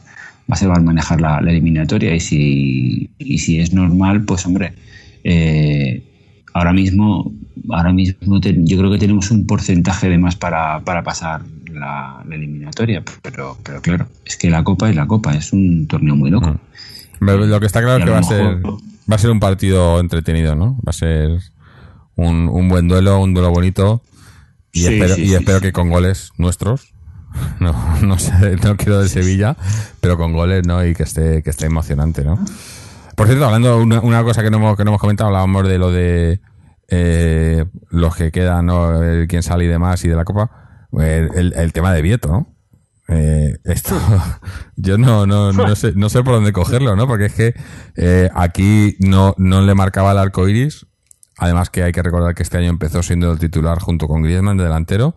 va a saber manejar la, la eliminatoria y si, y si es normal, pues hombre, eh, ahora mismo, ahora mismo te- yo creo que tenemos un porcentaje de más para, para pasar la, la eliminatoria, pero, pero claro, es que la Copa es la Copa, es un torneo muy loco. Pero Lo que está claro es a que va a ser, va a ser un partido entretenido, ¿no? Va a ser un, un buen duelo, un duelo bonito. Y Sí, espero, sí, y sí, espero sí. que con goles nuestros. No, no sé, no quiero de Sevilla, pero con goles, ¿no? Y que esté, que esté emocionante, ¿no? Por cierto, hablando de una, una cosa que no, hemos, que no hemos comentado, hablábamos de lo de eh, los que quedan, ¿no? El quién sale y demás y de la copa. El, el- el tema de Vieto, ¿no? Eh, esto, yo no, no, no sé, no sé por dónde cogerlo, ¿no? Porque es que eh, aquí no, no le marcaba el arco iris. Además que hay que recordar que este año empezó siendo el titular junto con Griezmann de delantero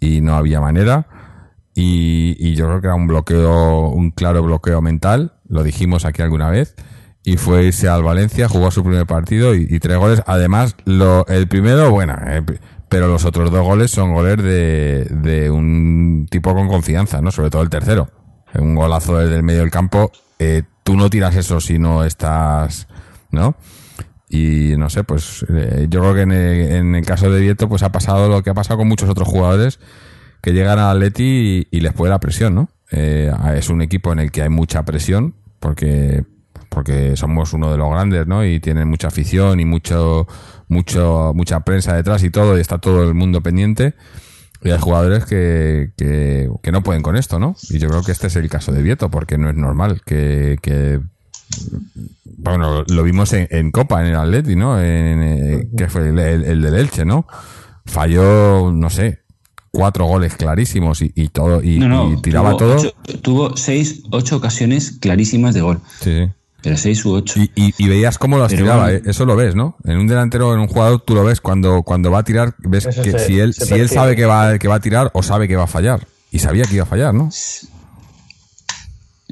y no había manera. Y, y yo creo que era un bloqueo, un claro bloqueo mental. Lo dijimos aquí alguna vez. Y fue irse al Valencia, jugó su primer partido y, tres goles. Además, lo, el primero, bueno, eh, pero los otros dos goles son goles de, de un tipo con confianza, ¿no? Sobre todo el tercero. Un golazo desde el medio del campo. Eh, tú no tiras eso si no estás, ¿no? Y no sé, pues eh, yo creo que en el, en el caso de Vieto, pues ha pasado lo que ha pasado con muchos otros jugadores que llegan al Atleti y, y les puede la presión, ¿no? Eh, es un equipo en el que hay mucha presión porque porque somos uno de los grandes, ¿no? Y tienen mucha afición y mucho mucho mucha prensa detrás y todo y está todo el mundo pendiente. Y hay jugadores que, que, que no pueden con esto, ¿no? Y yo creo que este es el caso de Vieto, porque no es normal que, que bueno, lo vimos en, en Copa, en el Atleti, ¿no? En, eh, que fue el, el, el del Elche, ¿no? Falló, no sé, cuatro goles clarísimos y, y todo, y, No, no, y tiraba tuvo todo. ocho- tuvo seis, ocho ocasiones clarísimas de gol, Sí, sí. Pero seis u ocho. Y, y, y veías cómo las Pero tiraba, bueno. ¿eh? eso lo ves, ¿no? En un delantero, en un jugador, tú lo ves cuando, cuando va a tirar, ves Eso que se- si él, si él sabe que va, que va a tirar o sabe que va a fallar. Y sabía que iba a fallar, ¿no?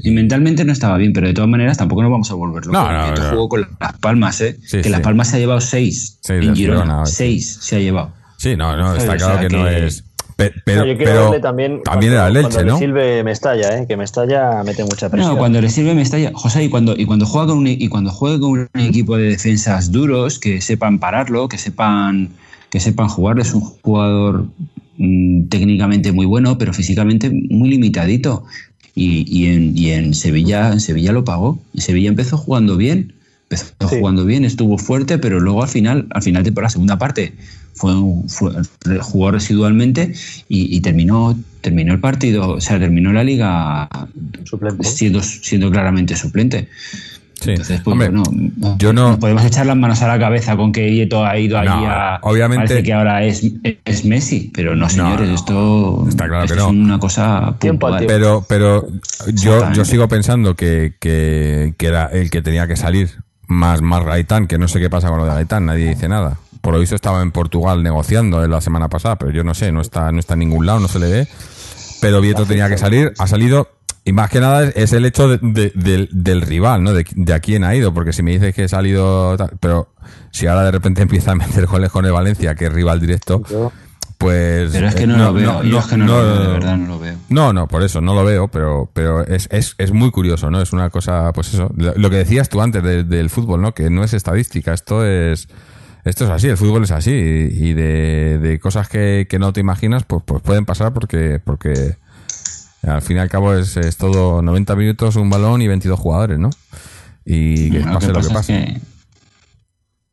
Y mentalmente no estaba bien, pero de todas maneras tampoco nos vamos a volver locos. No, no, no. jugó con las palmas, ¿eh? Sí, que sí. las palmas se ha llevado seis Sí, en Girona. Seis se ha llevado. Sí, no, no, está O claro sea que, no es. Pe- pero, No, yo quiero pero verle también, también cuando, era el Elche, cuando ¿no? le sirve Mestalla, ¿eh? que Mestalla mete mucha presión. No, cuando le sirve Mestalla, José, y cuando, y cuando juega con un, y cuando juegue con un equipo de defensas duros, que sepan pararlo, que sepan, que sepan jugar, es un jugador mm, técnicamente muy bueno, pero físicamente muy limitadito. Y, y en, y en Sevilla, en Sevilla lo pagó. En Sevilla empezó jugando bien, empezó Sí. jugando bien, estuvo fuerte, pero luego al final, al final de por la segunda parte, fue, un- fue- jugó residualmente y, y terminó, terminó el partido, o sea, terminó la liga Suplente. siendo, siendo claramente suplente. Sí. Entonces, pues Hombre, bueno, yo no- podemos echar las manos a la cabeza con que Ieto ha ido allí No, a. obviamente- Parece que ahora es, es Messi, pero no, señores, no, esto, está claro esto que no. es una cosa puntual. tiempo. Pero, pero yo, yo sigo pensando que, que, que era el que tenía que salir más, más Gaitán, que no sé qué pasa con lo de Gaitán, nadie dice nada. Por lo visto estaba en Portugal negociando eh, la semana pasada, pero yo no sé, no está, no está en ningún lado, no se le ve. Pero Vieto tenía que salir, ha salido, y más que nada es, el hecho de- de- del, rival, ¿no? De, a quién ha ido, porque si me dices que ha salido pero si ahora de repente empieza a meter goles con el Valencia, que es rival directo, pues... Pero es que no, lo veo, yo es que no, lo veo, de verdad no lo veo. No, no, por eso no lo veo, pero, pero es, es, es muy curioso, ¿no? Es una cosa, pues eso, lo, lo que decías tú antes de- del fútbol, ¿no? Que no es estadística, esto es, esto es así, el fútbol es así, y, y de, de cosas que, que no te imaginas, pues, pues pueden pasar porque, porque al fin y al cabo es, es todo 90 minutos, un balón y 22 jugadores, ¿no? Y que pase que lo que pasa pase. es que-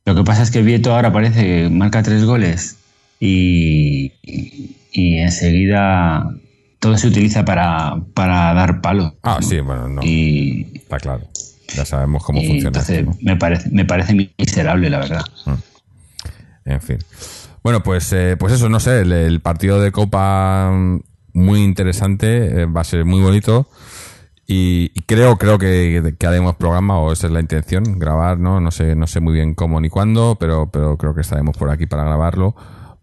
lo que pasa es que Vieto ahora parece que marca tres goles y, y, y enseguida todo se utiliza para, para dar palo. Ah, sí, bueno, no, Y, está claro. Ya sabemos cómo y funciona entonces esto, ¿no? me parece, me parece miserable, la verdad. En fin. Bueno, pues, eh, pues eso, no sé, el, el partido de Copa mm, muy interesante, eh, va a ser muy bonito y, y creo, creo que, que haremos programa o esa es la intención, grabar, ¿no? No sé, no sé muy bien cómo ni cuándo, pero, pero creo que estaremos por aquí para grabarlo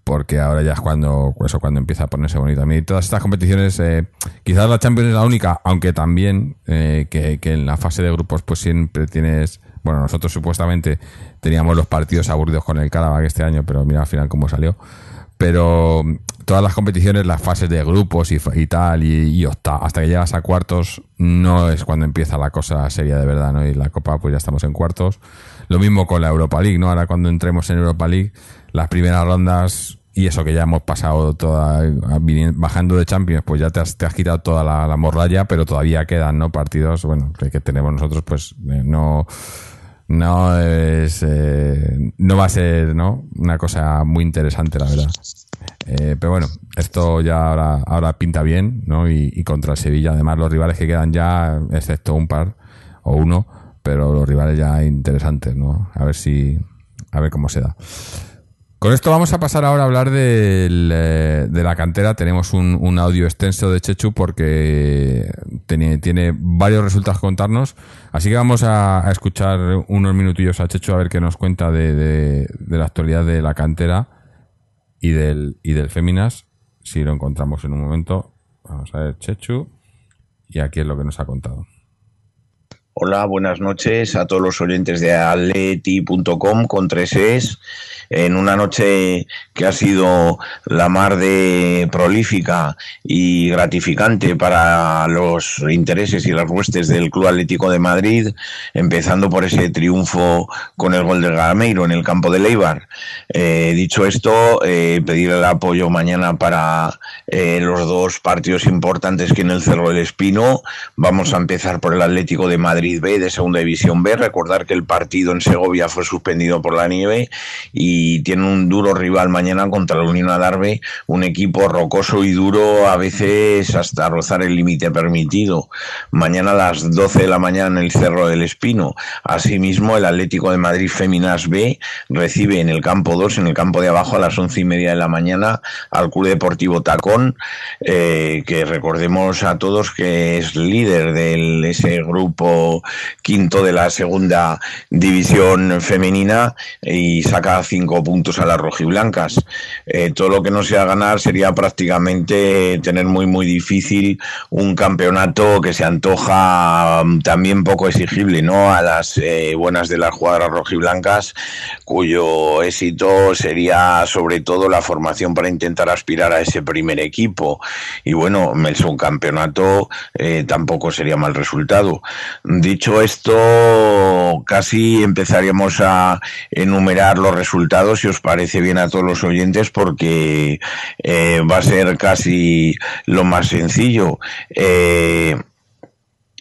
porque ahora ya es cuando, eso, cuando empieza a ponerse bonito. A mí todas estas competiciones, eh, quizás la Champions es la única, aunque también eh, que, que en la fase de grupos pues siempre tienes, bueno, nosotros supuestamente teníamos los partidos aburridos con el Karabakh este año, pero mira al final cómo salió. Pero mm, todas las competiciones, las fases de grupos y, y tal, y, y octa- hasta que llegas a cuartos, no es cuando empieza la cosa seria de verdad, ¿no? Y la Copa, pues ya estamos en cuartos. Lo mismo con la Europa League, ¿no? Ahora cuando entremos en Europa League, las primeras rondas y eso que ya hemos pasado toda, bajando de Champions, pues ya te has, te has quitado toda la, la morralla, pero todavía quedan, ¿no? Partidos, bueno, que, que tenemos nosotros, pues eh, no, no es, eh, no va a ser, ¿no? Una cosa muy interesante, la verdad. Eh, pero bueno, esto ya ahora, ahora pinta bien, ¿no? Y, y contra el Sevilla, además los rivales que quedan ya, excepto un par o uno, pero los rivales ya interesantes, ¿no? A ver si, a ver cómo se da. Con esto vamos a pasar ahora a hablar del, eh, de la cantera. Tenemos un, un audio extenso de Chechu porque tiene, tiene varios resultados que contarnos. Así que vamos a, a escuchar unos minutillos a Chechu a ver qué nos cuenta de, de- de la actualidad de la cantera y del, y del Féminas. Si lo encontramos en un momento. Vamos a ver, Chechu. Y aquí es lo que nos ha contado. Hola, buenas noches a todos los oyentes de atleti.com con tres es en una noche que ha sido la mar de prolífica y gratificante para los intereses y las huestes del Club Atlético de Madrid, empezando por ese triunfo con el gol del Gameiro en el campo de Leibar. Eh, dicho esto, eh, pedir el apoyo mañana para eh, los dos partidos importantes que en el Cerro del Espino. Vamos a empezar por el Atlético de Madrid B de Segunda División B. Recordar que el partido en Segovia fue suspendido por la nieve y tiene un duro rival mañana contra la Unión Adarve, un equipo rocoso y duro, a veces hasta rozar el límite permitido. Mañana a las 12 de la mañana en el Cerro del Espino. Asimismo, el Atlético de Madrid Féminas B recibe en el campo 2, en el campo de abajo, a las once y media de la mañana al Club Deportivo Tacón, eh, que recordemos a todos que es líder de ese grupo quinto de la segunda división femenina y saca cinco puntos a las rojiblancas. Eh, todo lo que no sea ganar sería prácticamente tener muy muy difícil un campeonato que se antoja mm, también poco exigible, ¿no? A las eh, buenas de las jugadoras rojiblancas, cuyo éxito sería sobre todo la formación para intentar aspirar a ese primer equipo. Y bueno, el subcampeonato eh, tampoco sería mal resultado. Dicho esto, casi empezaríamos a enumerar los resultados, si os parece bien a todos los oyentes, porque eh, va a ser casi lo más sencillo. Eh,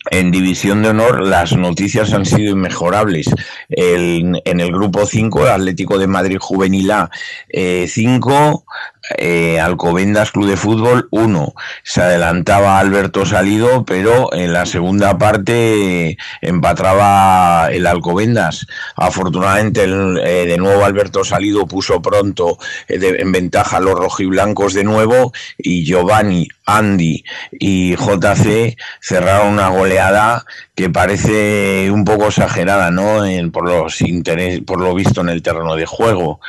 en División de Honor las noticias han sido inmejorables. en el grupo 5, Atlético de Madrid Juvenil A 5, eh, Alcobendas Club de Fútbol 1. Se adelantaba Alberto Salido, pero en la segunda parte empataba el Alcobendas. Afortunadamente, eh, de nuevo Alberto Salido puso pronto eh, en ventaja a los rojiblancos de nuevo y Giovanni, Andy y JC cerraron una goleada que parece un poco exagerada, ¿no? por los interés, por lo visto en el terreno de juego.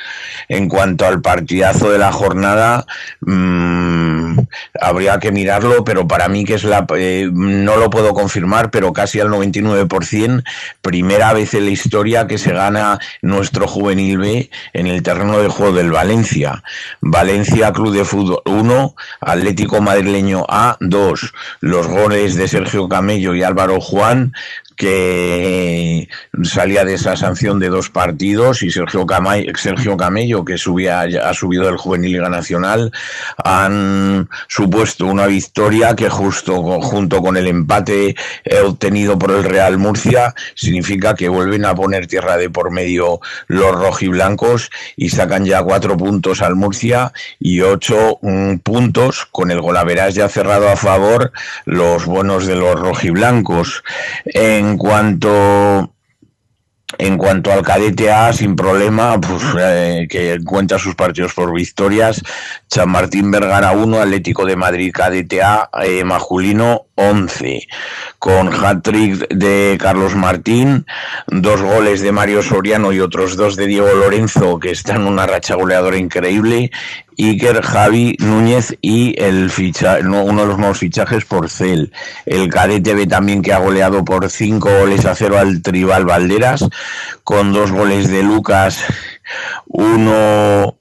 En cuanto al partidazo de la jornada, mmm, habría que mirarlo, pero para mí que es la, eh, no lo puedo confirmar, pero casi al 99%, primera vez en la historia que se gana nuestro juvenil B en el terreno de juego del Valencia. Valencia Club de Fútbol 1, Atlético Madrileño A 2. Los goles de Sergio Camello y Álvaro Juan que salía de esa sanción de dos partidos y Sergio, Sergio Camello, que subía, ha subido del Juvenil Liga Nacional, han supuesto una victoria que justo junto con el empate obtenido por el Real Murcia significa que vuelven a poner tierra de por medio los rojiblancos y sacan ya cuatro puntos al Murcia y ocho mm, puntos con el golaveras ya cerrado a favor los buenos de los rojiblancos. En cuanto en cuanto al cadete A, sin problema, pues, eh, que cuenta sus partidos por victorias. San Martín Vergara 1, Atlético de Madrid cadete A, eh, masculino 11. Con hat-trick de Carlos Martín, dos goles de Mario Soriano y otros dos de Diego Lorenzo, que están en una racha goleadora increíble. Iker, Javi Núñez y el ficha, uno de los nuevos fichajes por Cel. El cadete B también que ha goleado por cinco goles a cero al Tribal Valderas, con dos goles de Lucas, uno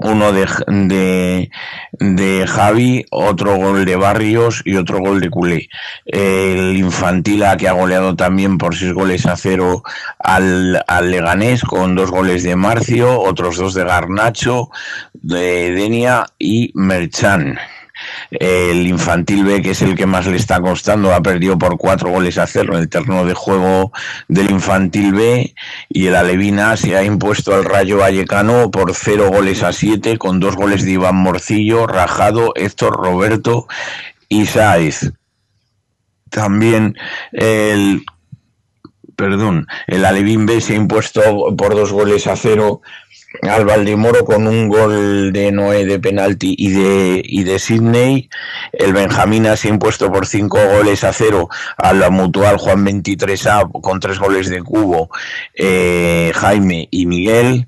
uno de, de, de, Javi, otro gol de Barrios y otro gol de Culé. El Infantila que ha goleado también por seis goles a cero al, al Leganés con dos goles de Marcio, otros dos de Garnacho, de Denia y Merchan. El infantil B, que es el que más le está costando, ha perdido por cuatro goles a cero en el terreno de juego del infantil B. Y el Alevina se ha impuesto al Rayo Vallecano por cero goles a siete, con dos goles de Iván Morcillo, Rajado, Héctor Roberto y Sáez. También el perdón, el Alevín B se ha impuesto por dos goles a cero al Valdemoro con un gol de Noé de penalti y de, y de Sydney. El Benjamín ha sido impuesto por cinco goles a cero a la mutual Juan 23A con tres goles de cubo, eh, Jaime y Miguel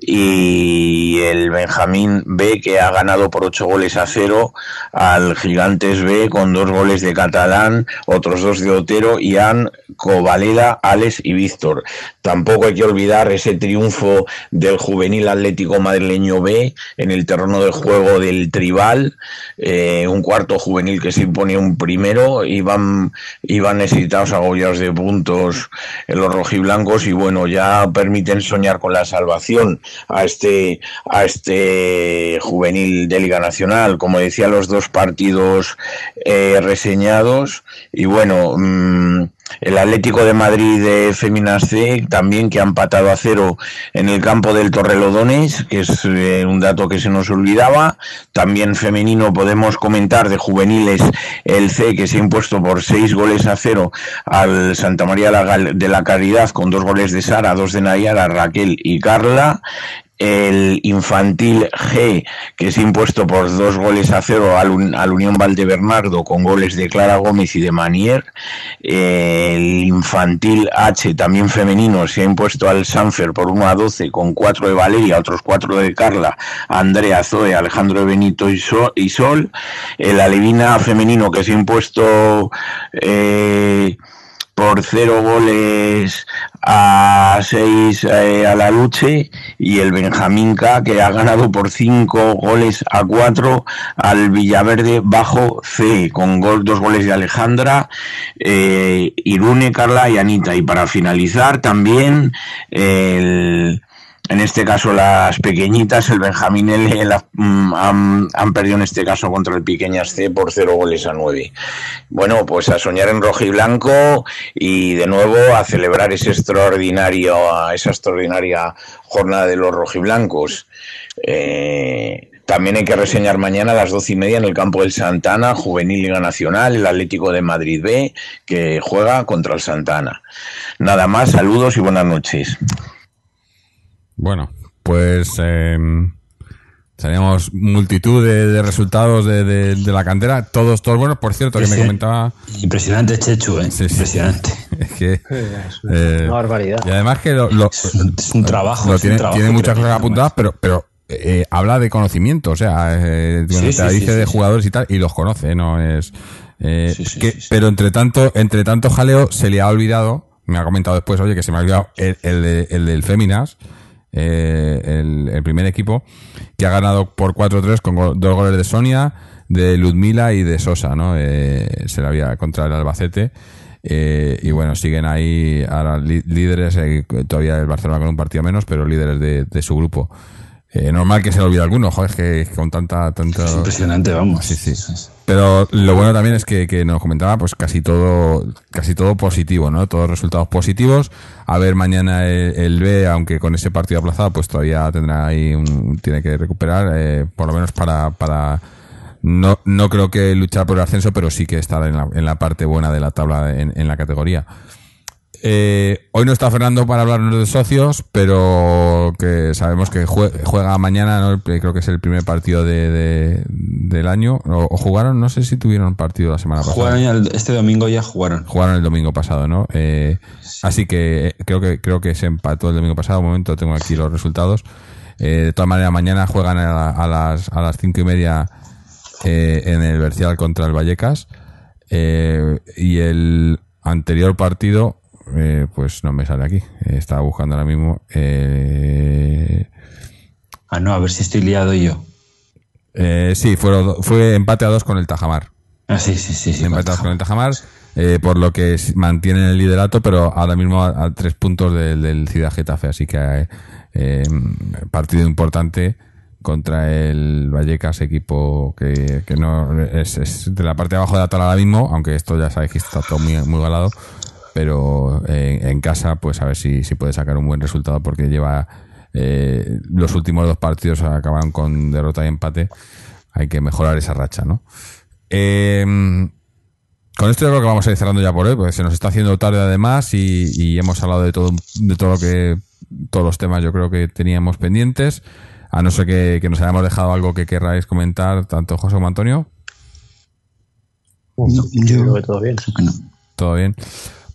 y el Benjamín B que ha ganado por ocho goles a cero al Gigantes B con dos goles de Catalán, otros dos de Otero, Ian, Covaleda, Alex y Víctor. Tampoco hay que olvidar ese triunfo del juvenil Atlético Madrileño B en el terreno de juego del Tribal, eh, un cuarto juvenil que se impone un primero, iban, iban necesitados agobiados de puntos en los rojiblancos y bueno, ya permiten soñar con la salvación a este, a este juvenil de Liga Nacional, como decía, los dos partidos eh, reseñados. Y bueno, mm, el Atlético de Madrid de Féminas C también que ha empatado a cero en el campo del Torrelodones, que es eh, un dato que se nos olvidaba. También femenino podemos comentar de juveniles el C que se ha impuesto por seis goles a cero al Santa María de la Caridad con dos goles de Sara, dos de Nayara, Raquel y Carla. El infantil G, que es impuesto por dos goles a cero al, al Unión Valdebernardo con goles de Clara Gómez y de Manier. El infantil H, también femenino, se ha impuesto al Sanfer por 1 a 12 con 4 de Valeria, otros 4 de Carla, Andrea, Zoe, Alejandro Benito y Sol. El Alevina femenino que se ha impuesto eh, por cero goles a seis eh, a la Luche y el Benjamín K que ha ganado por cinco goles a cuatro al Villaverde bajo C con gol, dos goles de Alejandra, eh, Irune, Carla y Anita. Y para finalizar también el en este caso las pequeñitas, el Benjamín L mm, han, perdido en este caso contra el Pequeñas C por cero goles a nueve. Bueno, pues a soñar en rojo y blanco y de nuevo a celebrar ese extraordinario, esa extraordinaria jornada de los rojiblancos. Eh, también hay que reseñar mañana a las doce y media en el campo del Santana, Juvenil Liga Nacional, el Atlético de Madrid B, que juega contra el Santana. Nada más, saludos y buenas noches. Bueno, pues eh, teníamos multitud de, resultados de, la cantera, todos, todos buenos. Por cierto, que me comentaba. Impresionante Chechu, ¿eh? Impresionante. es que. Es una, eh, barbaridad. Y además que. Lo, es, un, trabajo. tiene, tiene muchas cosas apuntadas, pero, pero eh, habla de conocimiento, o sea, eh, dice de jugadores y tal, y los conoce, ¿no? Es. Eh, pero entre tanto, entre tanto jaleo se le ha olvidado, me ha comentado después, oye, que se me ha olvidado el, el, el del Féminas, eh, el, primer equipo, que ha ganado por 4-3 con dos goles de Sonia, de Ludmila y de Sosa, ¿no? Eh, se la había contra el Albacete. Eh, y bueno, siguen ahí ahora líderes, todavía el Barcelona con un partido menos, pero líderes de, su grupo. Normal que se le olvide alguno, joder, que con tanta, tanta... impresionante, vamos. Sí, sí. Pero lo bueno también es que, que, nos comentaba pues casi todo casi todo positivo, ¿no? Todos resultados positivos. A ver mañana el, B, aunque con ese partido aplazado, pues todavía tendrá ahí un, tiene que recuperar, eh, por lo menos para, para no, no creo que luchar por el ascenso, pero sí que estar en la, en la parte buena de la tabla en, en la categoría. Eh, hoy no está Fernando para hablarnos de socios, pero que sabemos que juega, mañana, creo que es el primer partido de, del año. O, jugaron, no sé si tuvieron partido la semana pasada. este domingo ya jugaron. Jugaron el domingo pasado, ¿no? Eh, así que eh, creo que creo que se empató el domingo pasado. Un momento, tengo aquí los resultados. de todas maneras, mañana juegan a, las, a las cinco y media en el Bercial contra el Vallecas. y el anterior partido eh, pues no me sale aquí. estaba buscando ahora mismo. Eh, ah, no, a ver si estoy liado yo. Eh, sí, fue, fue empate a dos con el Tajamar. Ah, sí, sí, sí. sí empate a dos con el Tajamar, por lo que mantienen el liderato, pero ahora mismo a, tres puntos del, del, Ciudad Getafe. Así que partido importante contra el Vallecas, equipo que, no es, de la parte de abajo de la tabla ahora mismo, aunque esto ya sabéis que está todo muy, muy galado pero en, casa, pues a ver si, si puede sacar un buen resultado porque lleva eh, los últimos dos partidos acabaron con derrota y empate. Hay que mejorar esa racha, ¿no? Em, con esto yo creo que vamos a ir cerrando ya por hoy, porque se nos está haciendo tarde además y, hemos hablado de todo, de todo lo que, todos los temas yo creo que teníamos pendientes. A no ser que, nos hayamos dejado algo que querráis comentar, tanto José como Antonio. yo creo que todo bien. Todo bien.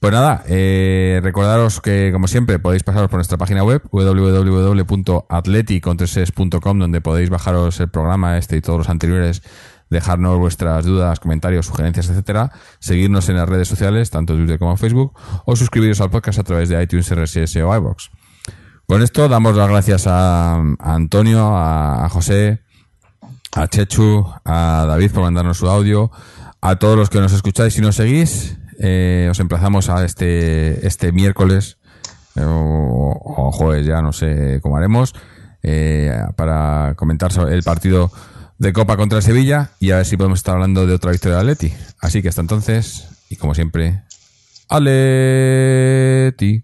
Pues nada, eh, recordaros que como siempre podéis pasaros por nuestra página web www.atleticontreses.com donde podéis bajaros el programa este y todos los anteriores, dejarnos vuestras dudas, comentarios, sugerencias, etcétera, seguirnos en las redes sociales, tanto Twitter como Facebook, o suscribiros al podcast a través de iTunes, RSS o iBox. Con esto damos las gracias a, Antonio, a, a José, a Chechu, a David por mandarnos su audio, a todos los que nos escucháis y nos seguís eh, os emplazamos a este, este miércoles eh, o, jueves, ya no sé cómo haremos, eh, para comentar el partido de Copa contra Sevilla y a ver si podemos estar hablando de otra victoria de Atleti. Así que hasta entonces, y como siempre, Aleti.